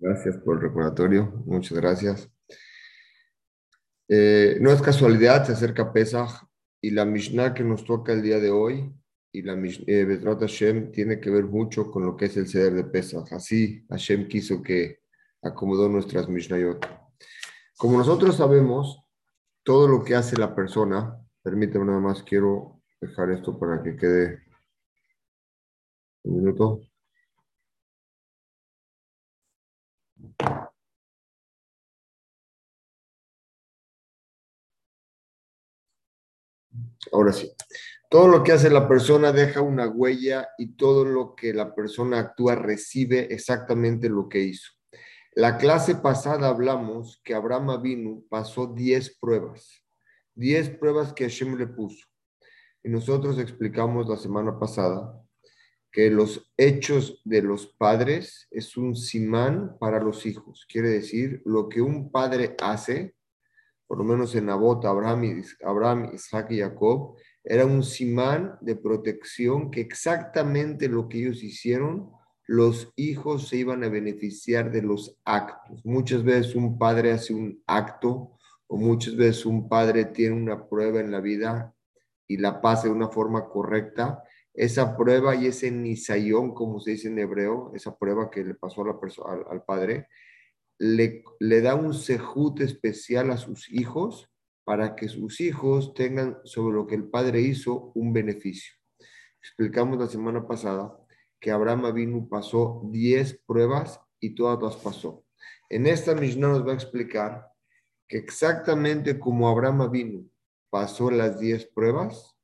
Gracias por el recordatorio, muchas gracias. Eh, no es casualidad, se acerca Pesach y la Mishnah que nos toca el día de hoy y la eh, Hashem tiene que ver mucho con lo que es el ceder de Pesach. Así Hashem quiso que acomodó nuestras Mishnayot. Como nosotros sabemos, todo lo que hace la persona, permíteme nada más, quiero dejar esto para que quede un minuto. Ahora sí. Todo lo que hace la persona deja una huella y todo lo que la persona actúa recibe exactamente lo que hizo. La clase pasada hablamos que Abraham Avinu pasó 10 pruebas, 10 pruebas que Hashem le puso. Y nosotros explicamos la semana pasada que los hechos de los padres es un simán para los hijos. Quiere decir, lo que un padre hace, por lo menos en Nabot, Abraham, Abraham Isaac y Jacob, era un simán de protección que exactamente lo que ellos hicieron, los hijos se iban a beneficiar de los actos. Muchas veces un padre hace un acto o muchas veces un padre tiene una prueba en la vida y la pasa de una forma correcta esa prueba y ese nisayón, como se dice en hebreo, esa prueba que le pasó a la persona, al, padre, le, le, da un sejut especial a sus hijos para que sus hijos tengan sobre lo que el padre hizo un beneficio. Explicamos la semana pasada que Abraham Avinu pasó 10 pruebas y todas las pasó. En esta Mishnah nos va a explicar que exactamente como Abraham Avinu pasó las 10 pruebas,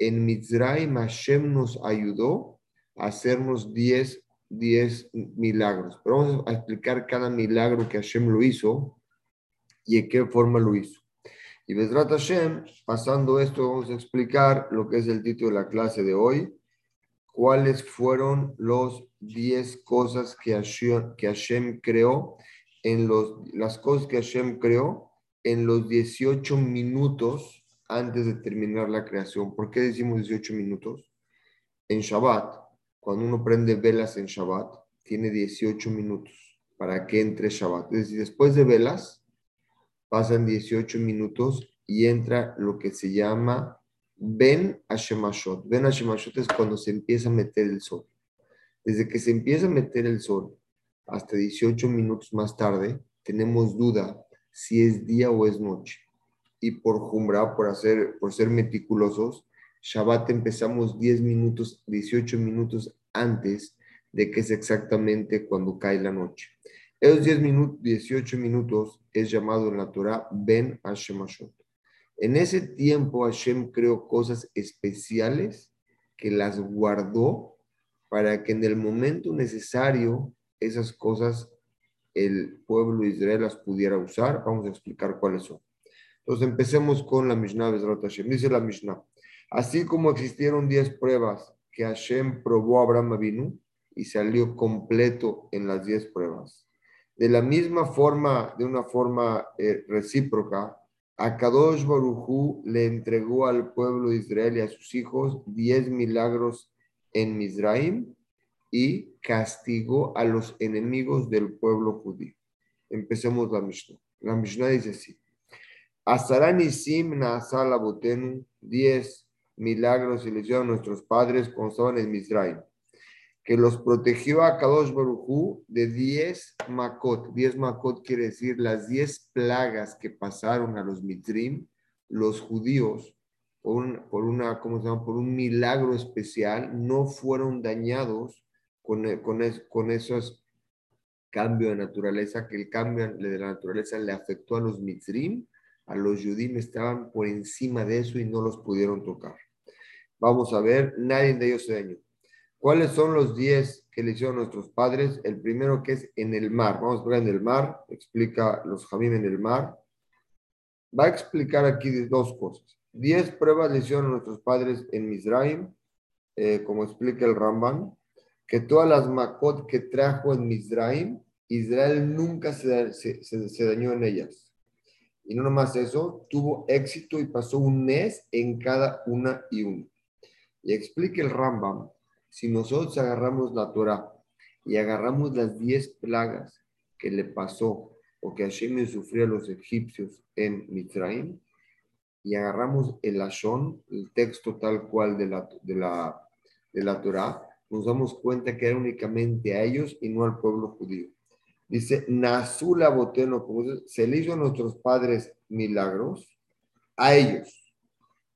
en Mizraim Hashem nos ayudó a hacernos 10 milagros. Pero vamos a explicar cada milagro que Hashem lo hizo y en qué forma lo hizo. Y Bezrat Hashem, pasando esto, vamos a explicar lo que es el título de la clase de hoy, cuáles fueron los 10 cosas que Hashem creó, en los, las cosas que Hashem creó en los 18 minutos antes de terminar la creación. ¿Por qué decimos 18 minutos? En Shabbat, cuando uno prende velas en Shabbat, tiene 18 minutos para que entre Shabbat. Es decir, después de velas, pasan 18 minutos y entra lo que se llama Ben Hashemashot. Ben Hashemashot es cuando se empieza a meter el sol. Desde que se empieza a meter el sol hasta 18 minutos más tarde, tenemos duda si es día o es noche y por Jumra, por, hacer, por ser meticulosos, Shabbat empezamos 10 minutos, 18 minutos antes de que es exactamente cuando cae la noche. Esos 10 minutos, 18 minutos es llamado en la Torah Ben Hashemashot. En ese tiempo Hashem creó cosas especiales que las guardó para que en el momento necesario esas cosas el pueblo de Israel las pudiera usar. Vamos a explicar cuáles son. Entonces empecemos con la Mishnah Hashem. Dice la Mishnah, así como existieron 10 pruebas que Hashem probó a Abraham Avinu y salió completo en las 10 pruebas. De la misma forma, de una forma eh, recíproca, a Kadosh Barujú le entregó al pueblo de Israel y a sus hijos 10 milagros en Mizraim y castigó a los enemigos del pueblo judío. Empecemos la Mishnah. La Mishnah dice así. Asaranisim Nasala Botenu, 10 milagros y hicieron nuestros padres cuando estaban en Mizraim, que los protegió a Kadosh Barujú de 10 Makot. 10 Makot quiere decir las 10 plagas que pasaron a los Mizrim, los judíos, por, por una, ¿cómo se llama? Por un milagro especial, no fueron dañados con, con, con esos cambios de naturaleza, que el cambio de la naturaleza le afectó a los Mizrim a los Yudim estaban por encima de eso y no los pudieron tocar. Vamos a ver, nadie de ellos se dañó. ¿Cuáles son los diez que le hicieron nuestros padres? El primero que es en el mar. Vamos a ver en el mar, explica los Jamim en el mar. Va a explicar aquí dos cosas. Diez pruebas le hicieron nuestros padres en Mizraim, eh, como explica el Ramban, que todas las Makot que trajo en Mizraim, Israel nunca se, se dañó en ellas. Y no nomás eso, tuvo éxito y pasó un mes en cada una y una. Y explica el Rambam, si nosotros agarramos la Torah y agarramos las diez plagas que le pasó o que Hashem sufrió a los egipcios en Mitraim y agarramos el Ashon, el texto tal cual de la, de la, de la Torah, nos damos cuenta que era únicamente a ellos y no al pueblo judío. Dice, Nazula Boteno, se le hizo a nuestros padres milagros, a ellos.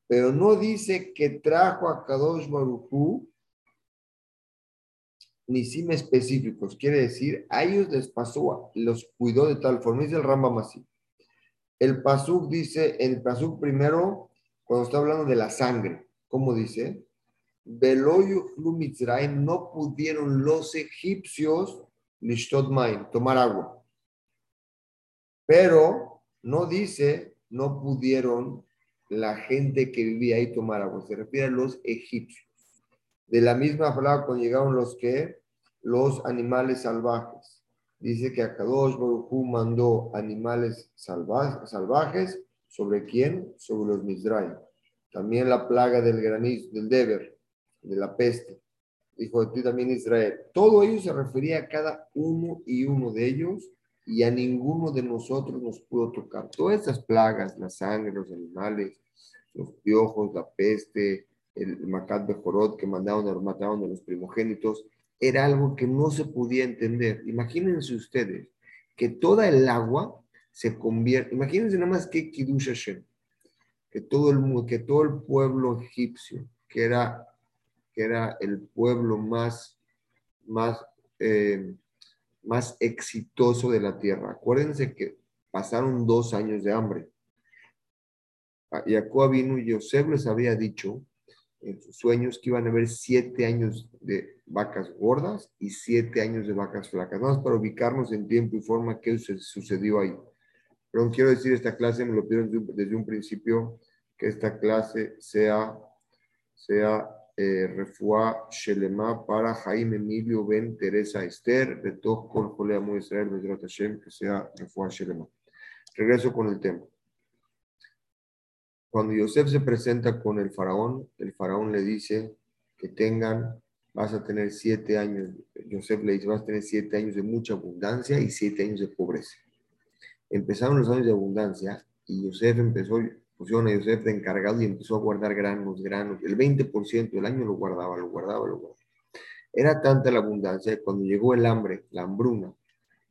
Pero no dice que trajo a Kadosh Baruchú ni sim específicos. Quiere decir, a ellos les pasó, los cuidó de tal forma. Dice el Rambam así. El Pasuk dice, el Pasuk primero, cuando está hablando de la sangre, ¿cómo dice? Beloyu no pudieron los egipcios tomar agua. Pero no dice, no pudieron la gente que vivía ahí tomar agua. Se refiere a los egipcios. De la misma palabra llegaron los que, los animales salvajes. Dice que Akadosh Baruj mandó animales salvajes, ¿sobre quién? Sobre los Mizraim. También la plaga del granizo, del Deber, de la peste. Dijo ti también Israel. Todo ello se refería a cada uno y uno de ellos y a ninguno de nosotros nos pudo tocar. Todas estas plagas, la sangre, los animales, los piojos, la peste, el Macat Bejorot que mandaron, mataron a los primogénitos, era algo que no se podía entender. Imagínense ustedes que toda el agua se convierte, imagínense nada más que Kiddush Hashem, que todo el, que todo el pueblo egipcio, que era, que era el pueblo más, más, eh, más exitoso de la tierra. Acuérdense que pasaron dos años de hambre. Jacob vino y Yosef les había dicho en sus sueños que iban a haber siete años de vacas gordas y siete años de vacas flacas. Más para ubicarnos en tiempo y forma qué sucedió ahí. Pero quiero decir, esta clase me lo pido desde un principio, que esta clase sea, sea Refuá Shelema para Jaime Emilio Ben Teresa Esther, de todo Col Amo Israel, Hashem, que sea Refuá Shelema. Regreso con el tema. Cuando Yosef se presenta con el faraón, el faraón le dice que tengan, vas a tener siete años, Yosef le dice, vas a tener siete años de mucha abundancia y siete años de pobreza. Empezaron los años de abundancia y Yosef empezó, pusieron a Yosef de encargado y empezó a guardar granos, granos, el 20% del año lo guardaba, lo guardaba, lo guardaba. Era tanta la abundancia que cuando llegó el hambre, la hambruna,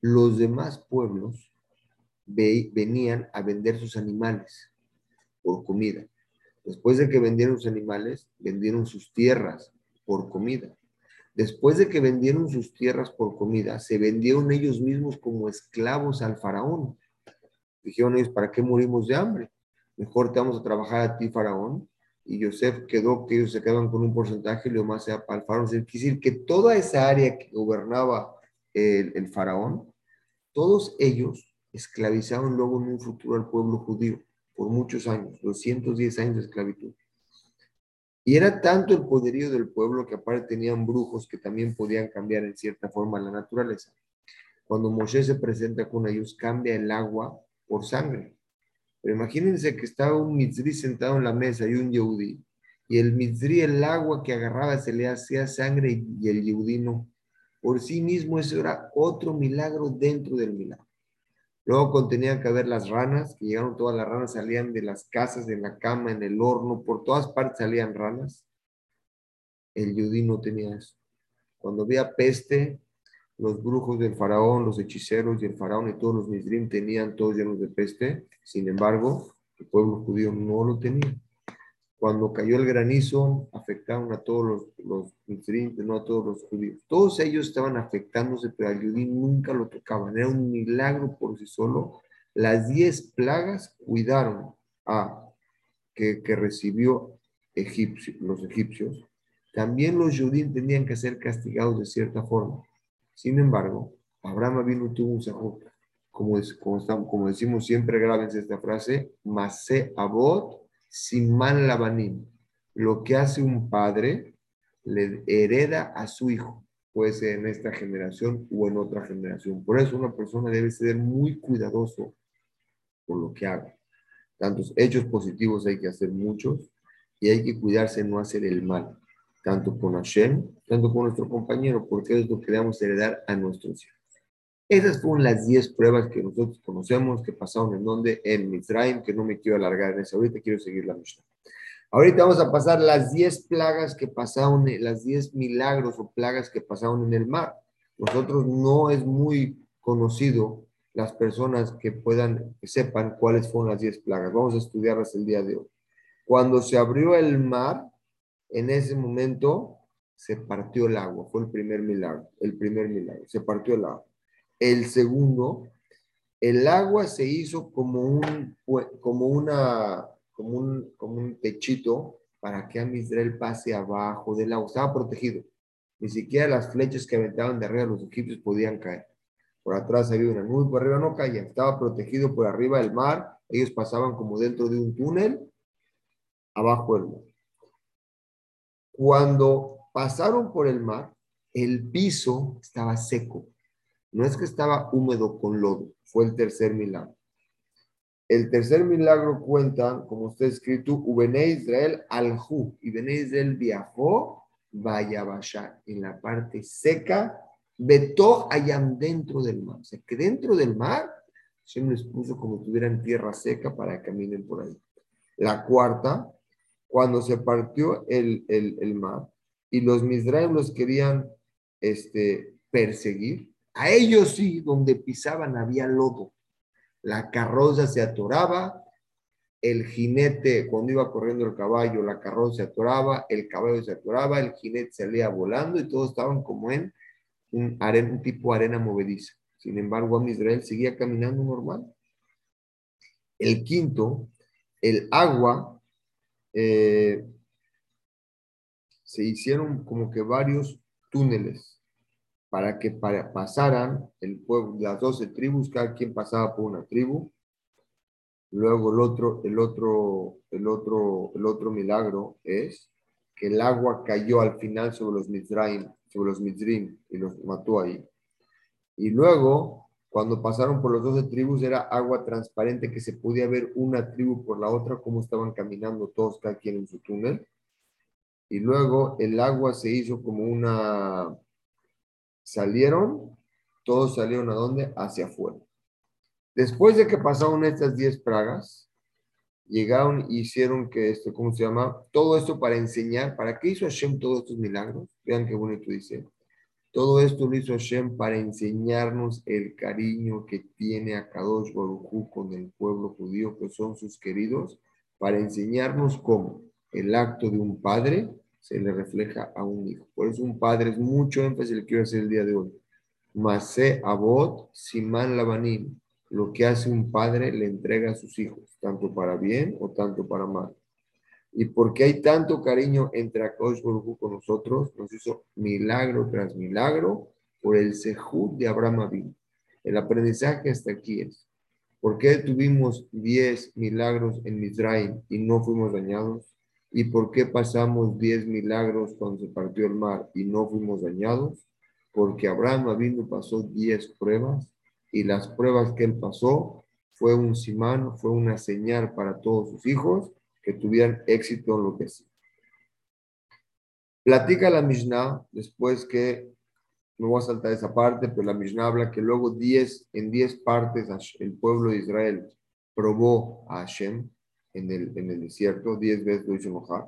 los demás pueblos venían a vender sus animales por comida. Después de que vendieron sus animales, vendieron sus tierras por comida. Después de que vendieron sus tierras por comida, se vendieron ellos mismos como esclavos al faraón. Dijeron ellos, ¿para qué morimos de hambre? Mejor te vamos a trabajar a ti, faraón. Y Yosef quedó, que ellos se quedaban con un porcentaje y lo más sea para el faraón. Es decir, que toda esa área que gobernaba el, faraón, todos ellos esclavizaron luego en un futuro al pueblo judío por muchos años, 210 años de esclavitud. Y era tanto el poderío del pueblo que aparte tenían brujos que también podían cambiar en cierta forma la naturaleza. Cuando Moshe se presenta con ellos, cambia el agua por sangre. Pero imagínense que estaba un mitzri sentado en la mesa y un yehudí. Y el mitzri, el agua que agarraba, se le hacía sangre y el yehudí no. Por sí mismo eso era otro milagro dentro del milagro. Luego contenían que haber las ranas, que llegaron todas las ranas, salían de las casas, de la cama, en el horno, por todas partes salían ranas. El yudí no tenía eso. Cuando había peste, los brujos del faraón, los hechiceros y el faraón y todos los misrim tenían todos llenos de peste. Sin embargo, el pueblo judío no lo tenía. Cuando cayó el granizo, afectaron a todos los, los no a todos los judíos. Todos ellos estaban afectándose, pero al judío nunca lo tocaban. Era un milagro por sí solo. Las diez plagas cuidaron a que, que recibió los egipcios. También los judíos tenían que ser castigados de cierta forma. Sin embargo, Abraham vino tuvo un sahut. Como, como, como decimos siempre, grábense esta frase, Masé Abot Simán Labanín. Lo que hace un padre le hereda a su hijo, puede ser en esta generación o en otra generación. Por eso una persona debe ser muy cuidadoso por lo que haga. Tantos hechos positivos hay que hacer muchos y hay que cuidarse no hacer el mal. Tanto con Hashem, tanto con nuestro compañero, porque es lo que debemos heredar a nuestros hijos. Esas fueron las 10 pruebas que nosotros conocemos que pasaron en donde, en Mizraim, que no me quiero alargar en eso. Ahorita quiero seguir la Mishnah. Ahorita vamos a pasar las 10 plagas que pasaron, las 10 milagros o plagas que pasaron en el mar. Nosotros no es muy conocido las personas que puedan, que sepan cuáles fueron las 10 plagas. Vamos a estudiarlas el día de hoy. Cuando se abrió el mar, en ese momento se partió el agua. Fue el primer milagro, el primer milagro. Se partió el agua. El segundo, el agua se hizo como un, como una, como un, como un techito para que Amisrael pase abajo del agua. Estaba protegido. Ni siquiera las flechas que aventaban de arriba los egipcios podían caer. Por atrás había una nube, por arriba no caía. Estaba protegido por arriba del mar. Ellos pasaban como dentro de un túnel abajo del mar. Cuando pasaron por el mar, el piso estaba seco. No es que estaba húmedo con lodo, fue el tercer milagro. El tercer milagro cuenta, como está escrito, Ubené Israel alhu, y Bené Israel viajó, vaya vaya, en la parte seca, vetó allá dentro del mar. O sea, que dentro del mar, se les puso como si tuvieran tierra seca para que caminen por ahí. La cuarta, cuando se partió el, el, mar y los Misraim los querían este, perseguir, a ellos sí, donde pisaban había lodo. La carroza se atoraba, el jinete, cuando iba corriendo el caballo, la carroza se atoraba, el caballo se atoraba, el jinete salía volando y todos estaban como en un, arena, tipo arena movediza. Sin embargo, a Israel seguía caminando normal. El quinto, el agua, eh, se hicieron como que varios túneles para que pasaran el pueblo, las doce tribus, cada quien pasaba por una tribu. Luego el otro, el otro, el otro, el otro milagro es que el agua cayó al final sobre los Mizraim, sobre los y los mató ahí. Y luego, cuando pasaron por los doce tribus, era agua transparente que se podía ver una tribu por la otra, cómo estaban caminando todos, cada quien en su túnel. Y luego el agua se hizo como una, salieron, todos salieron a dónde? Hacia afuera. Después de que pasaron estas diez pragas, llegaron y hicieron que esto, ¿cómo se llama? Todo esto para enseñar, ¿para qué hizo Hashem todos estos milagros? Vean qué bonito dice. Todo esto lo hizo Hashem para enseñarnos el cariño que tiene a Kadosh Baruj con el pueblo judío, que son sus queridos, para enseñarnos cómo el acto de un padre se le refleja a un hijo. Por eso un padre es mucho énfasis, le quiero hacer el día de hoy. Masé abot siman labanim. Lo que hace un padre le entrega a sus hijos, tanto para bien o tanto para mal. Y porque hay tanto cariño entre Akadosh Baruj con nosotros, nos hizo milagro tras milagro por el sejud de Abraham Abin. El aprendizaje hasta aquí es, ¿por qué tuvimos 10 milagros en Mizraim y no fuimos dañados? ¿Y por qué pasamos diez milagros cuando se partió el mar y no fuimos dañados? Porque Abraham vino pasó diez pruebas y las pruebas que él pasó fue un simán, fue una señal para todos sus hijos que tuvieran éxito en lo que sí. Platica la Mishnah después que, no voy a saltar esa parte, pero la Mishnah habla que luego diez, en diez partes el pueblo de Israel probó a Hashem, en el, en el desierto, 10 veces lo hizo enojar.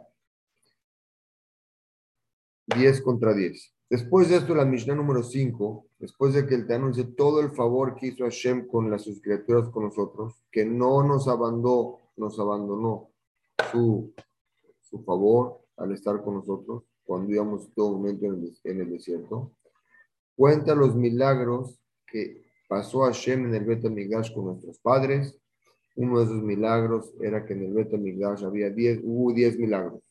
10 contra 10. Después de esto, la Mishnah número 5, después de que él te anuncie todo el favor que hizo Hashem con las sus criaturas, con nosotros, que no nos abandonó, nos abandonó su, favor al estar con nosotros cuando íbamos todo momento en el, desierto, cuenta los milagros que pasó Hashem en el Bet con nuestros padres, uno de esos milagros era que en el Beto Migdash había 10, hubo 10 milagros.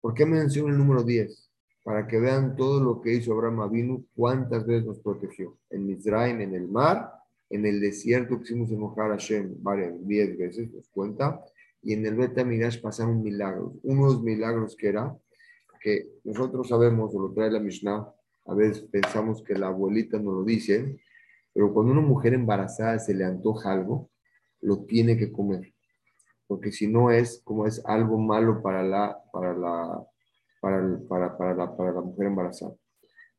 ¿Por qué menciono el número 10? Para que vean todo lo que hizo Abraham Avinu, cuántas veces nos protegió. En Mizraim, en el mar, en el desierto que hicimos enojar a Hashem varias, 10 veces, nos cuenta. Y en el Beto Migdash pasaron milagros. Uno de los milagros que era que nosotros sabemos, o lo trae la Mishnah, a veces pensamos que la abuelita no lo dice, pero cuando una mujer embarazada se le antoja algo, lo tiene que comer, porque si no es como es algo malo para la, para la, para, para, para, la, para la mujer embarazada.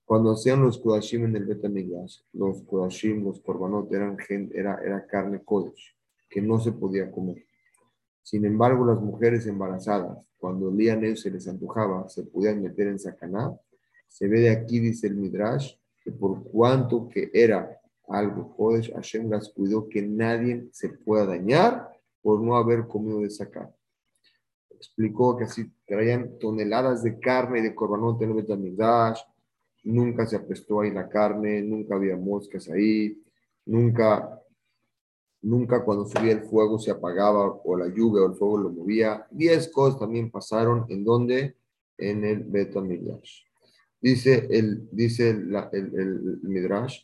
Cuando hacían los Kodashim en el Betamigdash, los Kodashim, los Korbanot, eran, era, era carne Kodesh, que no se podía comer. Sin embargo, las mujeres embarazadas, cuando olían eso se les antojaba, se podían meter en sacaná. Se ve de aquí, dice el Midrash, que por cuanto que era algo Kodesh, Hashem las cuidó que nadie se pueda dañar por no haber comido de esa carne. Explicó que así traían toneladas de carne y de korbanot en el Betamigdash, nunca se apestó ahí la carne, nunca había moscas ahí, nunca, nunca cuando subía el fuego se apagaba o la lluvia o el fuego lo movía. Diez cosas también pasaron en donde, en el Betamigdash. Dice el, dice el, Midrash,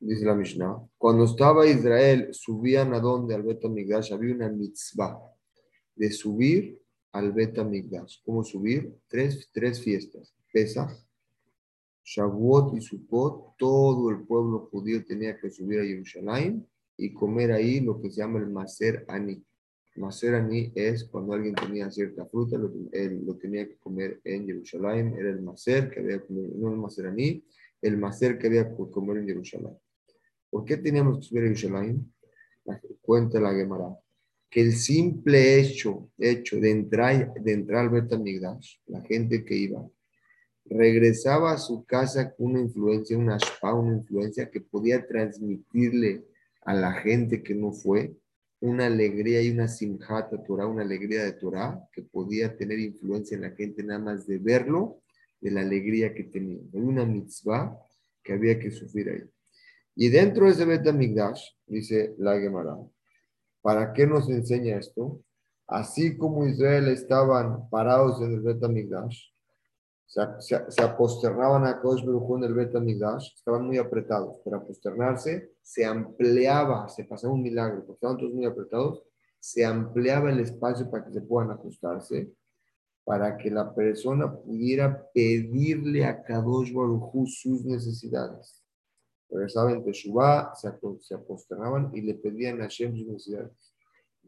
dice la Mishnah, cuando estaba Israel, subían a donde al Betamigdash, había una mitzvah de subir al Betamigdash. ¿Cómo subir? Tres, tres fiestas. Pesach, Shavuot y Sukkot, todo el pueblo judío tenía que subir a Jerusalén y comer ahí lo que se llama el Maser Ani. Maser Ani es cuando alguien tenía cierta fruta, lo, él lo tenía que comer en Jerusalén, era el Maser que había comer, no el Maser Ani, el Maser que había que comer en Jerusalén. ¿Por qué teníamos que subir a Jerusalén? Cuenta la Gemara que el simple hecho, hecho de entrar, de entrar al Betamigdash, la gente que iba, regresaba a su casa con una influencia, una ashpa, una influencia que podía transmitirle a la gente que no fue una alegría y una simjata Torah, una alegría de Torah que podía tener influencia en la gente nada más de verlo, de la alegría que tenía. Hay una mitzvah que había que sufrir ahí. Y dentro de ese Betamigdash, dice la Gemara, ¿para qué nos enseña esto? Así como Israel estaban parados en el Betamigdash, se, se, aposternaban a Kosh en el Bet estaban muy apretados. Para aposternarse se ampliaba, se pasaba un milagro, porque estaban todos muy apretados, se ampliaba el espacio para que se puedan ajustarse, para que la persona pudiera pedirle a Kadosh Baruj sus necesidades. Regresaban Teshuvah, se, se aposternaban y le pedían a Hashem sus necesidades.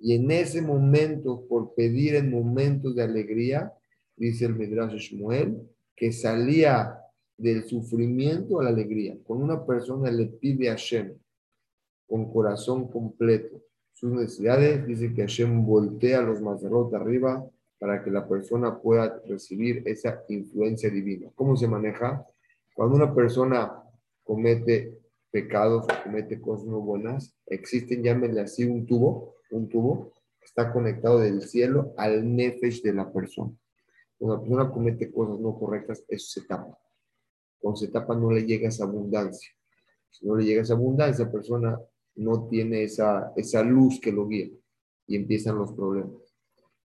Y en ese momento, por pedir en momentos de alegría, dice el Midrash Shmuel, que salía del sufrimiento a la alegría. Cuando una persona le pide a Hashem con corazón completo sus necesidades, dice que Hashem voltea los mazarot arriba para que la persona pueda recibir esa influencia divina. ¿Cómo se maneja? Cuando una persona comete pecados o comete cosas no buenas, existen, llámenle así, un tubo, un tubo está conectado del cielo al nefesh de la persona. Cuando la persona comete cosas no correctas, eso se tapa. Cuando se tapa no le llega esa abundancia. Si no le llega esa abundancia, esa persona no tiene esa, esa luz que lo guía y empiezan los problemas.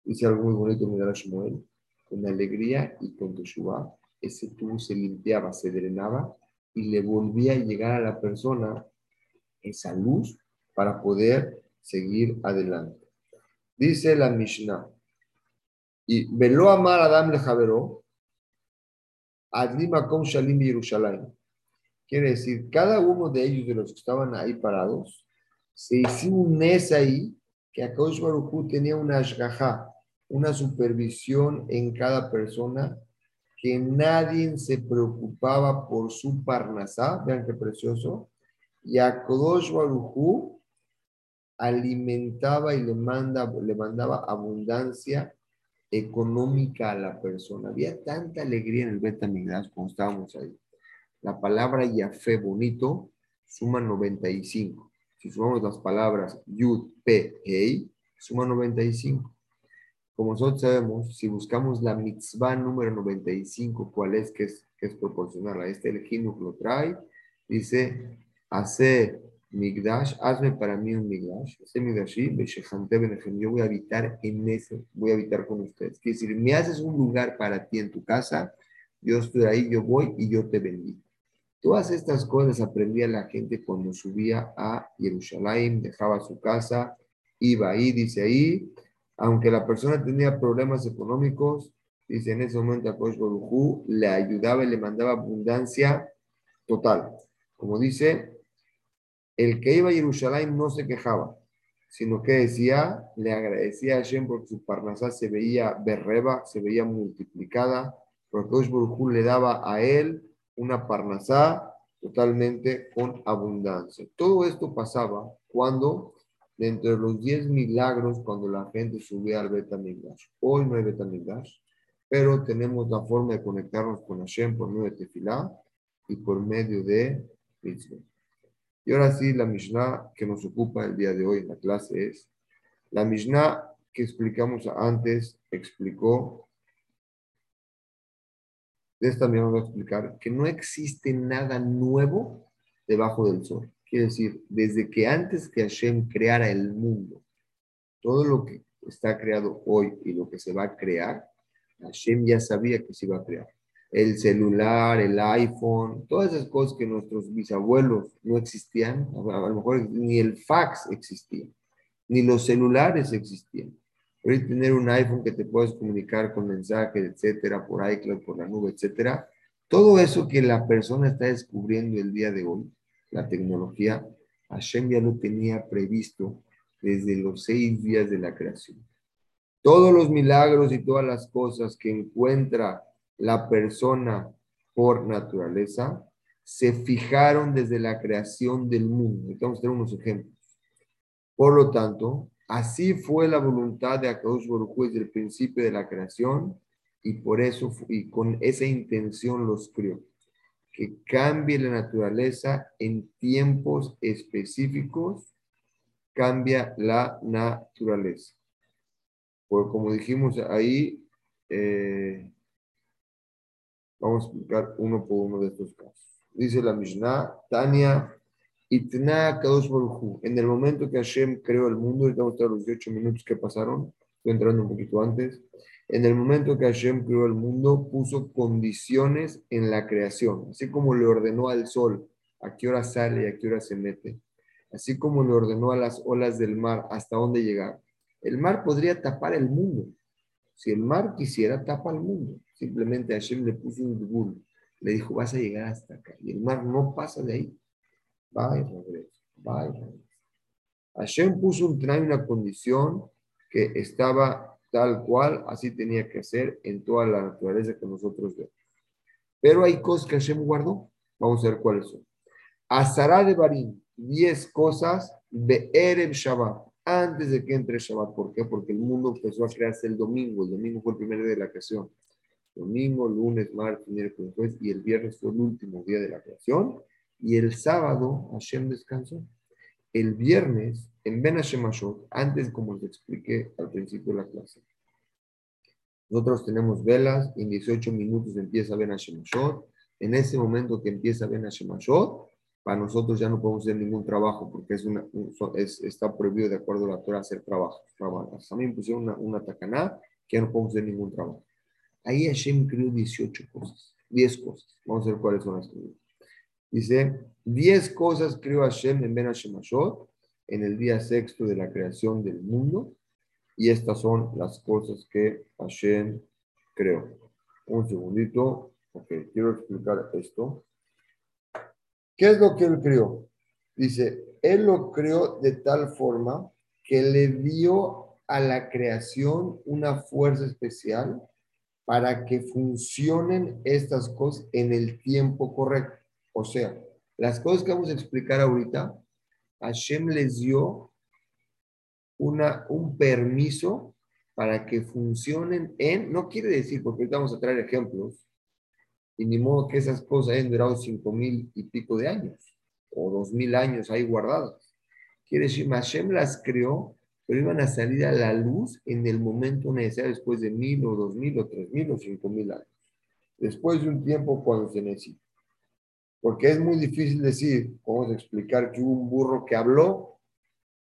Dice algo muy bonito en Shmuel, con alegría y con Teshuvah, ese tubo se limpiaba, se drenaba y le volvía a llegar a la persona esa luz para poder seguir adelante. Dice la Mishnah, y veló amar Adam le Javeró, Adlima Kom Shalim Yerushalayim. Quiere decir, cada uno de ellos, de los que estaban ahí parados, se hizo un nes ahí, que Akadosh Baruj tenía una ashgaha, una supervisión en cada persona, que nadie se preocupaba por su parnasá, vean qué precioso, y Akadosh Baruj alimentaba y le, manda, le mandaba abundancia económica a la persona. Había tanta alegría en el Betamigdash cuando estábamos ahí. La palabra Yafé bonito suma 95. Si sumamos las palabras Yud, P, Hei, suma 95. Como nosotros sabemos, si buscamos la mitzvah número 95, ¿cuál es? Que es, que es proporcional a este, el Jinuch lo trae. Dice, hace Migdash, hazme para mí un Migdash. Ese Migdashi, yo voy a habitar en ese, voy a habitar con ustedes. Quiere decir, me haces un lugar para ti en tu casa, yo estoy ahí, yo voy y yo te bendigo. Todas estas cosas aprendía la gente cuando subía a Jerusalén, dejaba su casa, iba ahí, dice ahí, aunque la persona tenía problemas económicos, dice en ese momento a Kosh le ayudaba y le mandaba abundancia total. Como dice, el que iba a Jerusalén no se quejaba, sino que decía, le agradecía a Hashem porque su parnasá se veía berreba, se veía multiplicada, Porque Baruj le daba a él una parnasá totalmente con abundancia. Todo esto pasaba cuando, dentro de los 10 milagros, cuando la gente subía al Betamigdash. Hoy no hay Betamigdash, pero tenemos la forma de conectarnos con Hashem por medio de Tefilá y por medio de. Y ahora sí, la Mishnah que nos ocupa el día de hoy en la clase es, la Mishnah que explicamos antes explicó, de esta manera voy a explicar, que no existe nada nuevo debajo del sol. Quiere decir, desde que antes que Hashem creara el mundo, todo lo que está creado hoy y lo que se va a crear, Hashem ya sabía que se iba a crear el celular, el iPhone, todas esas cosas que nuestros bisabuelos no existían, a lo mejor ni el fax existía, ni los celulares existían. Hoy tener un iPhone que te puedes comunicar con mensajes, etcétera, por iCloud, por la nube, etcétera, todo eso que la persona está descubriendo el día de hoy, la tecnología, Hashem ya lo tenía previsto desde los seis días de la creación. Todos los milagros y todas las cosas que encuentra la persona por naturaleza, se fijaron desde la creación del mundo. Vamos a tener unos ejemplos. Por lo tanto, así fue la voluntad de Akadosh Baruj desde el principio de la creación y por eso y con esa intención los creó. Que cambie la naturaleza en tiempos específicos, cambia la naturaleza. Porque como dijimos ahí, eh, Vamos a explicar uno por uno de estos casos. Dice la Mishnah, Tania, Itna Kadosh En el momento que Hashem creó el mundo, ahorita vamos a los 18 minutos que pasaron, estoy entrando un poquito antes. En el momento que Hashem creó el mundo, puso condiciones en la creación, así como le ordenó al sol a qué hora sale y a qué hora se mete, así como le ordenó a las olas del mar hasta dónde llegar. El mar podría tapar el mundo. Si el mar quisiera, tapa el mundo. Simplemente Hashem le puso un dubul. Le dijo, vas a llegar hasta acá. Y el mar no pasa de ahí. Va y regresa. Va y regresa. Hashem puso un trae una condición que estaba tal cual, así tenía que hacer en toda la naturaleza que nosotros vemos. Pero hay cosas que Hashem guardó. Vamos a ver cuáles son. Azará de Barim, 10 cosas de Ereb Shabbat, antes de que entre Shabbat. ¿Por qué? Porque el mundo empezó a crearse el domingo. El domingo fue el primer día de la creación domingo, lunes, martes, miércoles, jueves, y el viernes fue el último día de la creación, y el sábado Hashem descansó. El viernes, en Ben Hashemashot, antes como les expliqué al principio de la clase, nosotros tenemos velas, en 18 minutos empieza Ben Hashemashot, en ese momento que empieza Ben Hashemashot, para nosotros ya no podemos hacer ningún trabajo porque es una, está prohibido de acuerdo a la Torah hacer trabajo. También pusieron una, una tacaná que ya no podemos hacer ningún trabajo. Ahí Hashem creó 18 cosas, 10 cosas. Vamos a ver cuáles son las que Dice, 10 cosas creó Hashem en Ben Hashemashot en el día sexto de la creación del mundo. Y estas son las cosas que Hashem creó. Un segundito. Ok, quiero explicar esto. ¿Qué es lo que él creó? Dice, él lo creó de tal forma que le dio a la creación una fuerza especial para que funcionen estas cosas en el tiempo correcto. O sea, las cosas que vamos a explicar ahorita, Hashem les dio una, un permiso para que funcionen en, no quiere decir, porque ahorita vamos a traer ejemplos, y ni modo que esas cosas hayan durado cinco mil y pico de años, o dos mil años ahí guardadas. Quiere decir, Hashem las creó pero iban a salir a la luz en el momento necesario, después de mil o dos mil o tres mil o cinco mil años. Después de un tiempo cuando se necesita. Porque es muy difícil decir, vamos a explicar que hubo un burro que habló,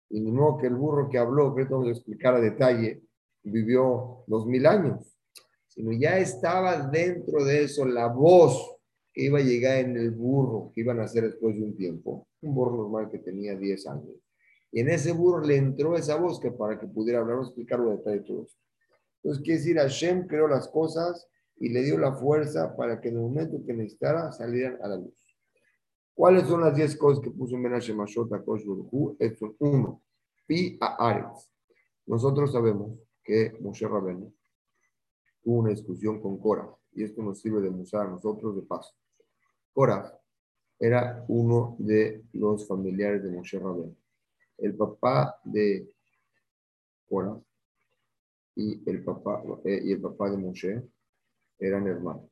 y no que el burro que habló, que vamos a explicar a detalle, vivió dos mil años, sino ya estaba dentro de eso la voz que iba a llegar en el burro, que iban a hacer después de un tiempo, un burro normal que tenía 10 años y en ese burro le entró esa voz que para que pudiera hablar explicarlo de detalle todo esto. Entonces, quiere decir, Hashem creó las cosas y le dio la fuerza para que en el momento que necesitara salieran a la luz. ¿Cuáles son las 10 cosas que puso en Menashe Mashot a Kosh Esto uno, Pi a Ares. Nosotros sabemos que Moshe Rabenu tuvo una discusión con Cora. y esto nos sirve de musar a nosotros de paso. Korah era uno de los familiares de Moshe Rabén. El papá de Korah y el papá, eh, y el papá de Moshe eran hermanos.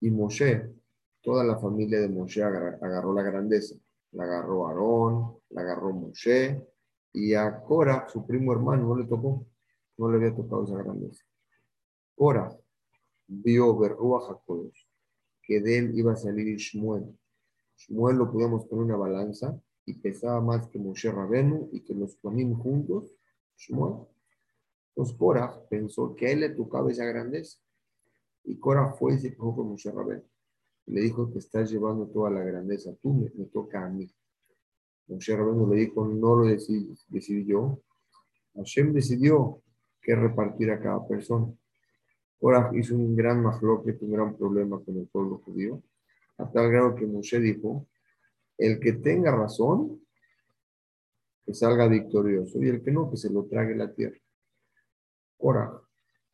Y Moshe, toda la familia de Moshe agarró la grandeza. La agarró Aarón, la agarró Moshe, y a Cora, su primo hermano, no le tocó, no le había tocado esa grandeza. Cora vio Berrúa Jacob, que de él iba a salir Shmuel. Shmuel lo podíamos poner una balanza y pesaba más que Moshe Rabenu y que los Juanim juntos, Shmuel. Entonces Cora pensó que a él le tocaba esa grandeza. Y Cora fue y se quejó con Moshe Rabenu. Le dijo que estás llevando toda la grandeza, tú me, toca a mí. Moshe Rabenu le dijo, no lo decidí, decidí yo. Hashem decidió que repartir a cada persona. Cora hizo un gran que un gran problema con el pueblo judío, a tal grado que Moshe dijo, el que tenga razón, que salga victorioso, y el que no, que se lo trague la tierra. Ahora,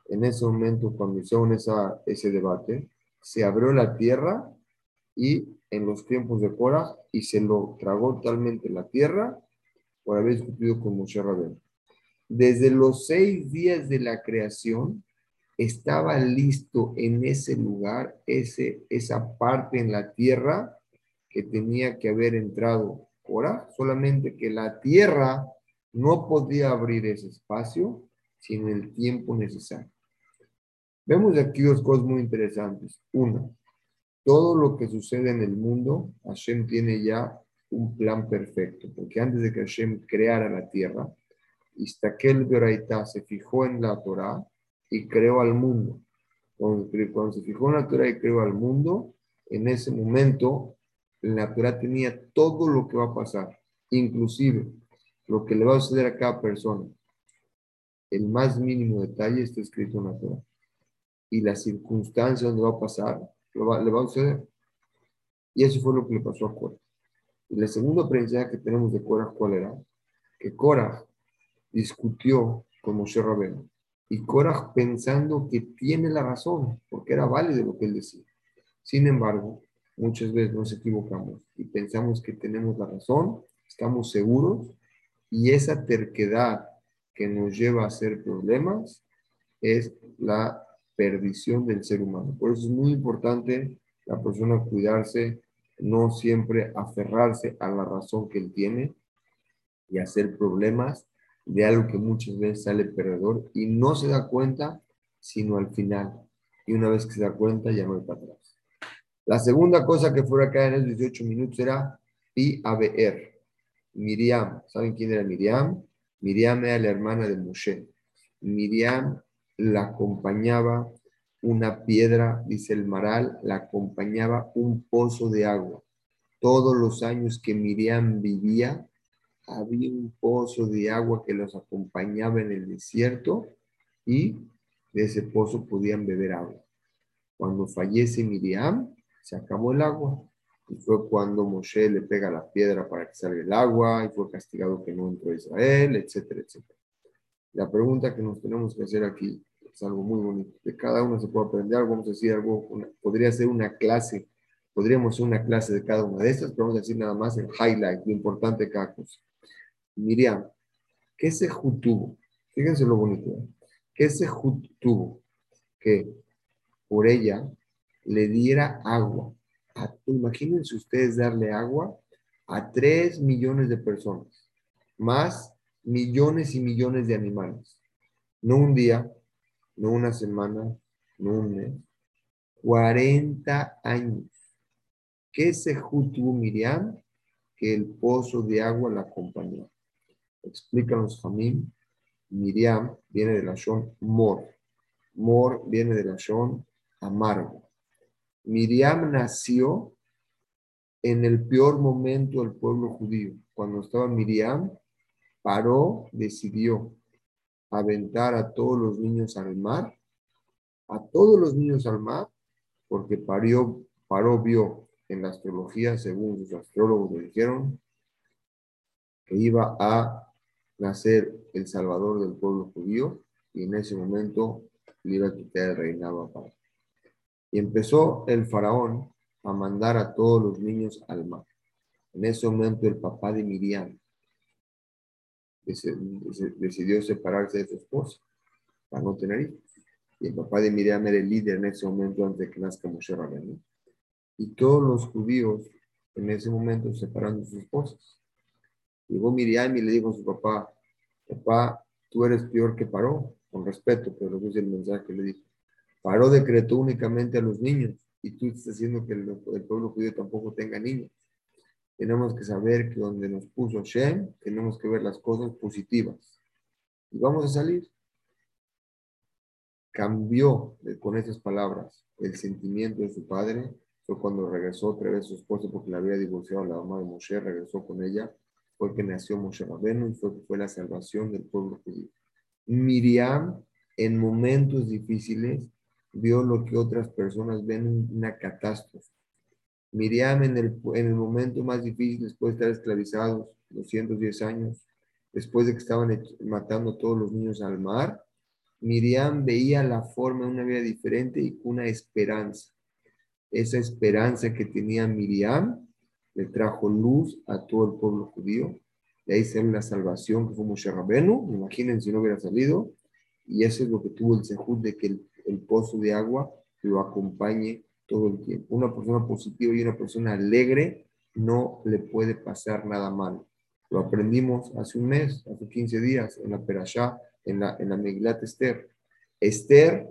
en ese momento, cuando hicieron esa, ese debate, se abrió la tierra y en los tiempos de Cora y se lo tragó totalmente la tierra por haber discutido con Moshe Rabén. Desde los seis días de la creación, estaba listo en ese lugar, ese, esa parte en la tierra que tenía que haber entrado Cora, solamente que la tierra no podía abrir ese espacio sin el tiempo necesario. Vemos aquí dos cosas muy interesantes. Una, todo lo que sucede en el mundo, Hashem tiene ya un plan perfecto, porque antes de que Hashem creara la tierra, Istakel Beraita se fijó en la Torah y creó al mundo. Cuando, cuando se fijó en la Torah y creó al mundo, en ese momento la Torah tenía todo lo que va a pasar, inclusive lo que le va a suceder a cada persona el más mínimo detalle está escrito en la Torah. Y la circunstancia donde va a pasar, le va a suceder. Y eso fue lo que le pasó a Cora. Y la segunda aprendizaje que tenemos de Cora, ¿cuál era? Que Cora discutió con Moshe Rabbeinu. Y Cora pensando que tiene la razón, porque era válido lo que él decía. Sin embargo, muchas veces nos equivocamos y pensamos que tenemos la razón, estamos seguros, y esa terquedad que nos lleva a hacer problemas es la perdición del ser humano. Por eso es muy importante la persona cuidarse, no siempre aferrarse a la razón que él tiene y hacer problemas de algo que muchas veces sale perdedor y no se da cuenta sino al final. Y una vez que se da cuenta ya no hay para atrás. La segunda cosa que fue acá en esos 18 minutos era Pi. Miriam. ¿Saben quién era Miriam? Miriam era la hermana de Moshe. Miriam la acompañaba una piedra, dice el Maral, la acompañaba un pozo de agua. Todos los años que Miriam vivía, había un pozo de agua que los acompañaba en el desierto y de ese pozo podían beber agua. Cuando fallece Miriam, se acabó el agua. Y fue cuando Moshe le pega la piedra para que salga el agua y fue castigado que no entró Israel, etcétera, etcétera. La pregunta que nos tenemos que hacer aquí es algo muy bonito. De cada uno se puede aprender algo, vamos a decir algo, podría ser una clase, podríamos hacer una clase de cada una de estas, pero vamos a decir nada más el highlight, lo importante de cada cosa. Miriam, ¿qué se tuvo? Fíjense lo bonito. ¿eh? ¿Qué se tuvo? Que por ella le diera agua imagínense ustedes darle agua a 3 millones de personas, más millones y millones de animales. No un día, no una semana, no un mes, 40 años. ¿Qué se tuvo Miriam? Que el pozo de agua la acompañó. Explícanos, Jamín. Miriam viene de la Shon Mor. Mor viene de la Shon amargo. Miriam nació en el peor momento del pueblo judío. Cuando estaba Miriam, paró, decidió aventar a todos los niños al mar, a todos los niños al mar, porque parió, paró, vio en la astrología, según sus astrólogos le dijeron, que iba a nacer el salvador del pueblo judío y en ese momento le iba a quitar el reinado a Y empezó el faraón a mandar a todos los niños al mar. En ese momento el papá de Miriam decidió separarse de su esposa para no tener hijos. Y el papá de Miriam era el líder en ese momento antes de que nazca Moshe Rabbeinu. Y todos los judíos en ese momento separaron sus esposas. Llegó Miriam y le dijo a su papá, papá, tú eres peor que Paró, con respeto, pero es el mensaje que le dijo. Paró decretó únicamente a los niños y tú estás haciendo que el, pueblo judío tampoco tenga niños. Tenemos que saber que donde nos puso Shem, tenemos que ver las cosas positivas. Y vamos a salir. Cambió con esas palabras el sentimiento de su padre. Fue cuando regresó otra vez su esposa porque la había divorciado la mamá de Moshe, regresó con ella. Fue que nació Moshe Rabenu y fue, fue la salvación del pueblo judío. Miriam, en momentos difíciles, vio lo que otras personas ven una catástrofe. Miriam en el, en el momento más difícil, después de estar esclavizados 210 años, después de que estaban matando a todos los niños al mar, Miriam veía la forma de una vida diferente y una esperanza. Esa esperanza que tenía Miriam le trajo luz a todo el pueblo judío. De ahí sale la salvación que fue Moshe Rabenu. Imaginen si no hubiera salido. Y eso es lo que tuvo el sejud de que el el pozo de agua lo acompañe todo el tiempo. Una persona positiva y una persona alegre no le puede pasar nada malo. Lo aprendimos hace un mes, hace 15 días, en la Perashá, en la, en la Megilat Esther. Esther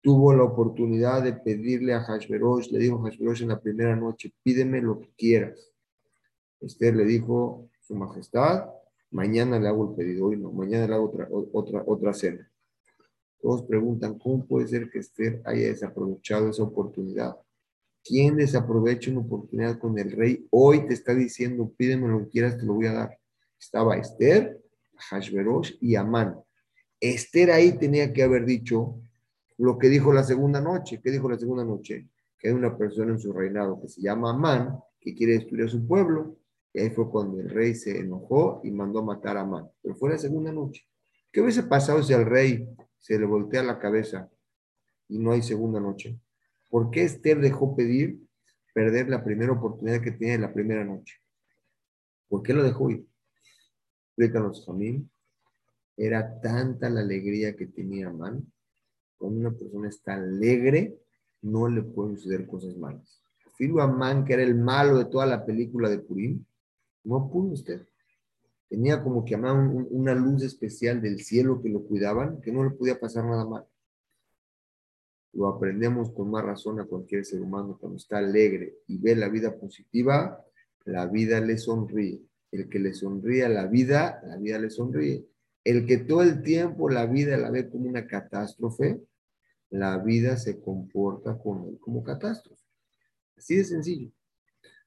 tuvo la oportunidad de pedirle a Hashverosh, le dijo a Hashverosh en la primera noche, pídeme lo que quieras. Esther le dijo, Su Majestad, mañana le hago el pedido, hoy no, mañana le hago otra, otra, otra cena. Todos preguntan, ¿cómo puede ser que Esther haya desaprovechado esa oportunidad? ¿Quién desaprovecha una oportunidad con el rey? Hoy te está diciendo, pídeme lo que quieras, te lo voy a dar. Estaba Esther, Hashverosh y Amán. Esther ahí tenía que haber dicho lo que dijo la segunda noche. ¿Qué dijo la segunda noche? Que hay una persona en su reinado que se llama Amán, que quiere destruir a su pueblo. Y ahí fue cuando el rey se enojó y mandó a matar a Amán. Pero fue la segunda noche. ¿Qué hubiese pasado si al rey se le voltea la cabeza y no hay segunda noche. ¿Por qué Esther dejó pedir perder la primera oportunidad que tenía en la primera noche? ¿Por qué lo dejó ir? Explícanos, Jamín. Era tanta la alegría que tenía Amán. Cuando una persona está alegre, no le pueden suceder cosas malas. Filo Amán, que era el malo de toda la película de Purim, no pudo usted tenía como que una luz especial del cielo que lo cuidaban, que no le podía pasar nada mal. Lo aprendemos con más razón a cualquier ser humano cuando está alegre y ve la vida positiva, la vida le sonríe. El que le sonríe a la vida, la vida le sonríe. El que todo el tiempo la vida la ve como una catástrofe, la vida se comporta con él como catástrofe. Así de sencillo.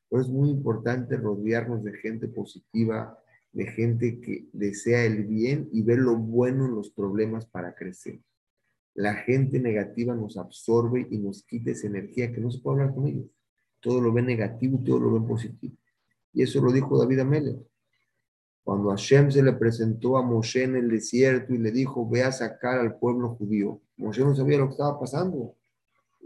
Pero es muy importante rodearnos de gente positiva, de gente que desea el bien y ve lo bueno en los problemas para crecer. La gente negativa nos absorbe y nos quita esa energía que no se puede hablar con ellos. Todo lo ve negativo y todo lo ve positivo. Y eso lo dijo David Amelech. Cuando Hashem se le presentó a Moshe en el desierto y le dijo, ve a sacar al pueblo judío. Moshe no sabía lo que estaba pasando.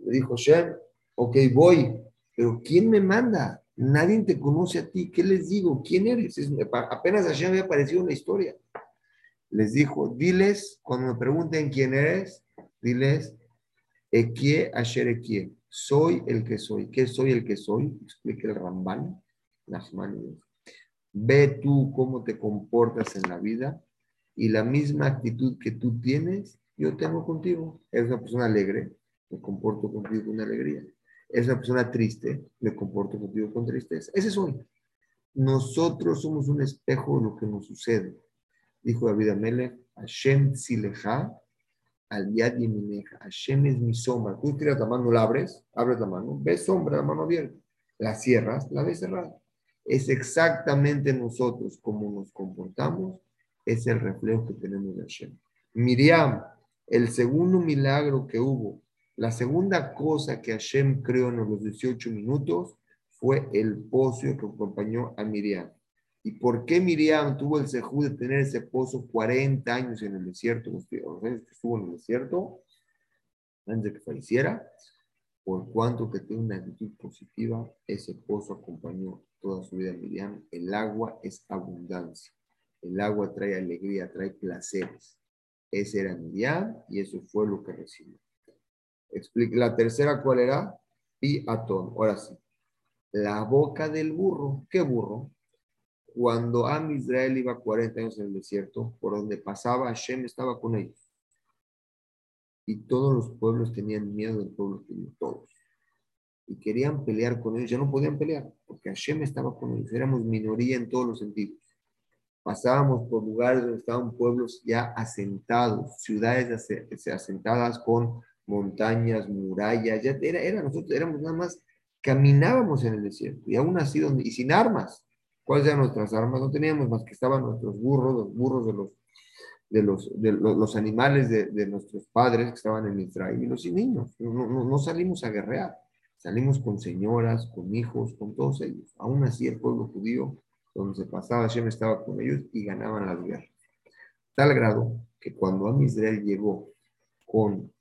Le dijo, Hashem, ok, voy, pero ¿quién me manda? Nadie te conoce a ti. ¿Qué les digo? ¿Quién eres? apenas ayer había aparecido una historia. Les dijo, diles, cuando me pregunten quién eres, diles, Ekie Asher Ekie. Soy el que soy. ¿Qué soy el que soy? Explica el Ramban. Las manos. Ve tú cómo te comportas en la vida y la misma actitud que tú tienes, yo tengo contigo. Eres una persona alegre, me comporto contigo con alegría es una persona triste, me comporto contigo con tristeza. Ese soy. Nosotros somos un espejo de lo que nos sucede. Dijo David Amelech, Hashem sileja al yad yemineja. Hashem es mi sombra. Tú tiras la mano, la abres, abres la mano, ves sombra, la mano abierta. La cierras, la ves cerrada. Es exactamente nosotros como nos comportamos, es el reflejo que tenemos de Hashem. Miriam, el segundo milagro que hubo la segunda cosa que Hashem creó en los 18 minutos fue el pozo que acompañó a Miriam. ¿Y por qué Miriam tuvo el sejú de tener ese pozo 40 años en el desierto? Los años que estuvo en el desierto, antes de que falleciera. Por cuanto que tiene una actitud positiva, ese pozo acompañó toda su vida a Miriam. El agua es abundancia. El agua trae alegría, trae placeres. Ese era Miriam y eso fue lo que recibió. Explique la tercera, ¿cuál era? Piatón. Ahora sí. La boca del burro. ¿Qué burro? Cuando Am Israel iba 40 años en el desierto, por donde pasaba, Hashem estaba con ellos. Y todos los pueblos tenían miedo del pueblo judío, todos. Y querían pelear con ellos, ya no podían pelear, porque Hashem estaba con ellos. Éramos minoría en todos los sentidos. Pasábamos por lugares donde estaban pueblos ya asentados, ciudades asentadas con montañas, murallas, ya era, era, nosotros éramos nada más, caminábamos en el desierto y aún así, donde, y sin armas. ¿Cuáles eran nuestras armas? No teníamos más que estaban nuestros burros, los burros de los, de los, de los, animales de, de, nuestros padres que estaban en Israel y los niños. No, no, no, salimos a guerrear, salimos con señoras, con hijos, con todos ellos. Aún así, el pueblo judío, donde se pasaba, Hashem estaba con ellos y ganaban las guerras. Tal grado que cuando a Israel llegó con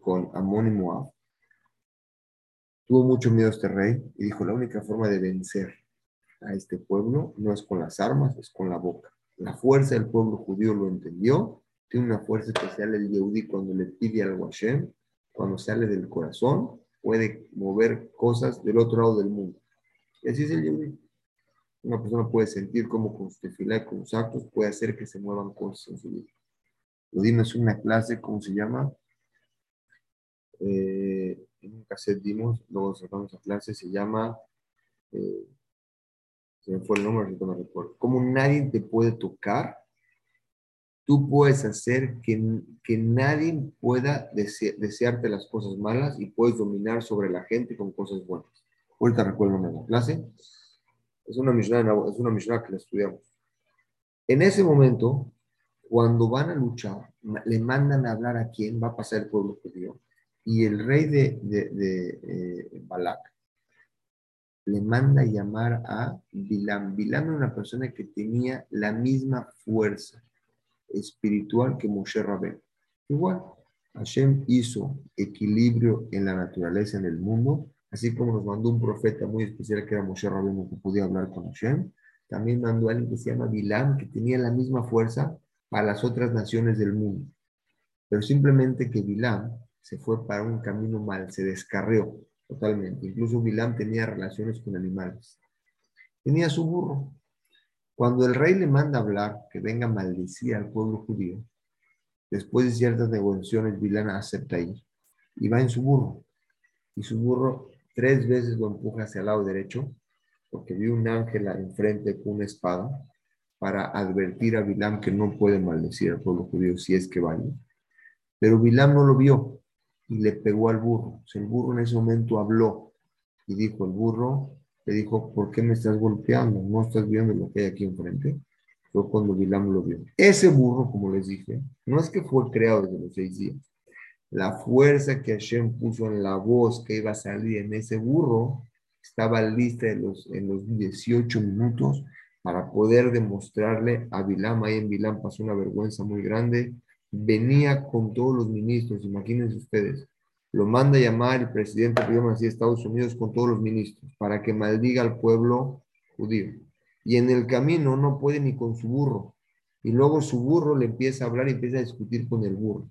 con Amón y Moab. Tuvo mucho miedo este rey y dijo, la única forma de vencer a este pueblo no es con las armas, es con la boca. La fuerza del pueblo judío lo entendió, tiene una fuerza especial el Yehudi cuando le pide algo a Hashem, cuando sale del corazón, puede mover cosas del otro lado del mundo. Así es el Yehudi. Una persona puede sentir cómo con su tefilá y con sus actos puede hacer que se muevan cosas en su vida. Lo dimos en una clase, ¿cómo se llama? Eh, en un cassette dimos, luego sacamos a clase, se llama, eh, se me fue el nombre, no me recuerdo, como nadie te puede tocar, tú puedes hacer que, que nadie pueda desearte las cosas malas y puedes dominar sobre la gente con cosas buenas. Ahorita recuerdo la clase, es una misión es una misión que la estudiamos. En ese momento, cuando van a luchar, le mandan a hablar a quién va a pasar el pueblo judío y el rey de, de, eh, Balak le manda llamar a Bilam. Bilam era una persona que tenía la misma fuerza espiritual que Moshe Rabén. Igual, Hashem hizo equilibrio en la naturaleza, en el mundo, así como nos mandó un profeta muy especial que era Moshe Rabén, que podía hablar con Hashem. También mandó a alguien que se llama Bilam, que tenía la misma fuerza para las otras naciones del mundo. Pero simplemente que Bilam se fue para un camino mal, se descarrió totalmente. Incluso Bilam tenía relaciones con animales. Tenía su burro. Cuando el rey le manda hablar que venga a maldecir al pueblo judío, después de ciertas negociaciones, Bilam acepta ir y va en su burro. Y su burro tres veces lo empuja hacia el lado derecho, porque vio un ángel enfrente con una espada para advertir a Bilam que no puede maldecir al pueblo judío si es que vaya. Pero Bilam no lo vio y le pegó al burro. el burro en ese momento habló y dijo, el burro le dijo, ¿por qué me estás golpeando? ¿No estás viendo lo que hay aquí enfrente? Fue cuando Bilam lo vio. Ese burro, como les dije, no es que fue creado desde los seis días. La fuerza que Hashem puso en la voz que iba a salir en ese burro estaba lista en los, en los 18 minutos para poder demostrarle a Bilam. Ahí en Bilam pasó una vergüenza muy grande venía con todos los ministros, imagínense ustedes, lo manda a llamar el presidente, así, de Estados Unidos con todos los ministros para que maldiga al pueblo judío. Y en el camino no puede ni con su burro. Y luego su burro le empieza a hablar y empieza a discutir con el burro.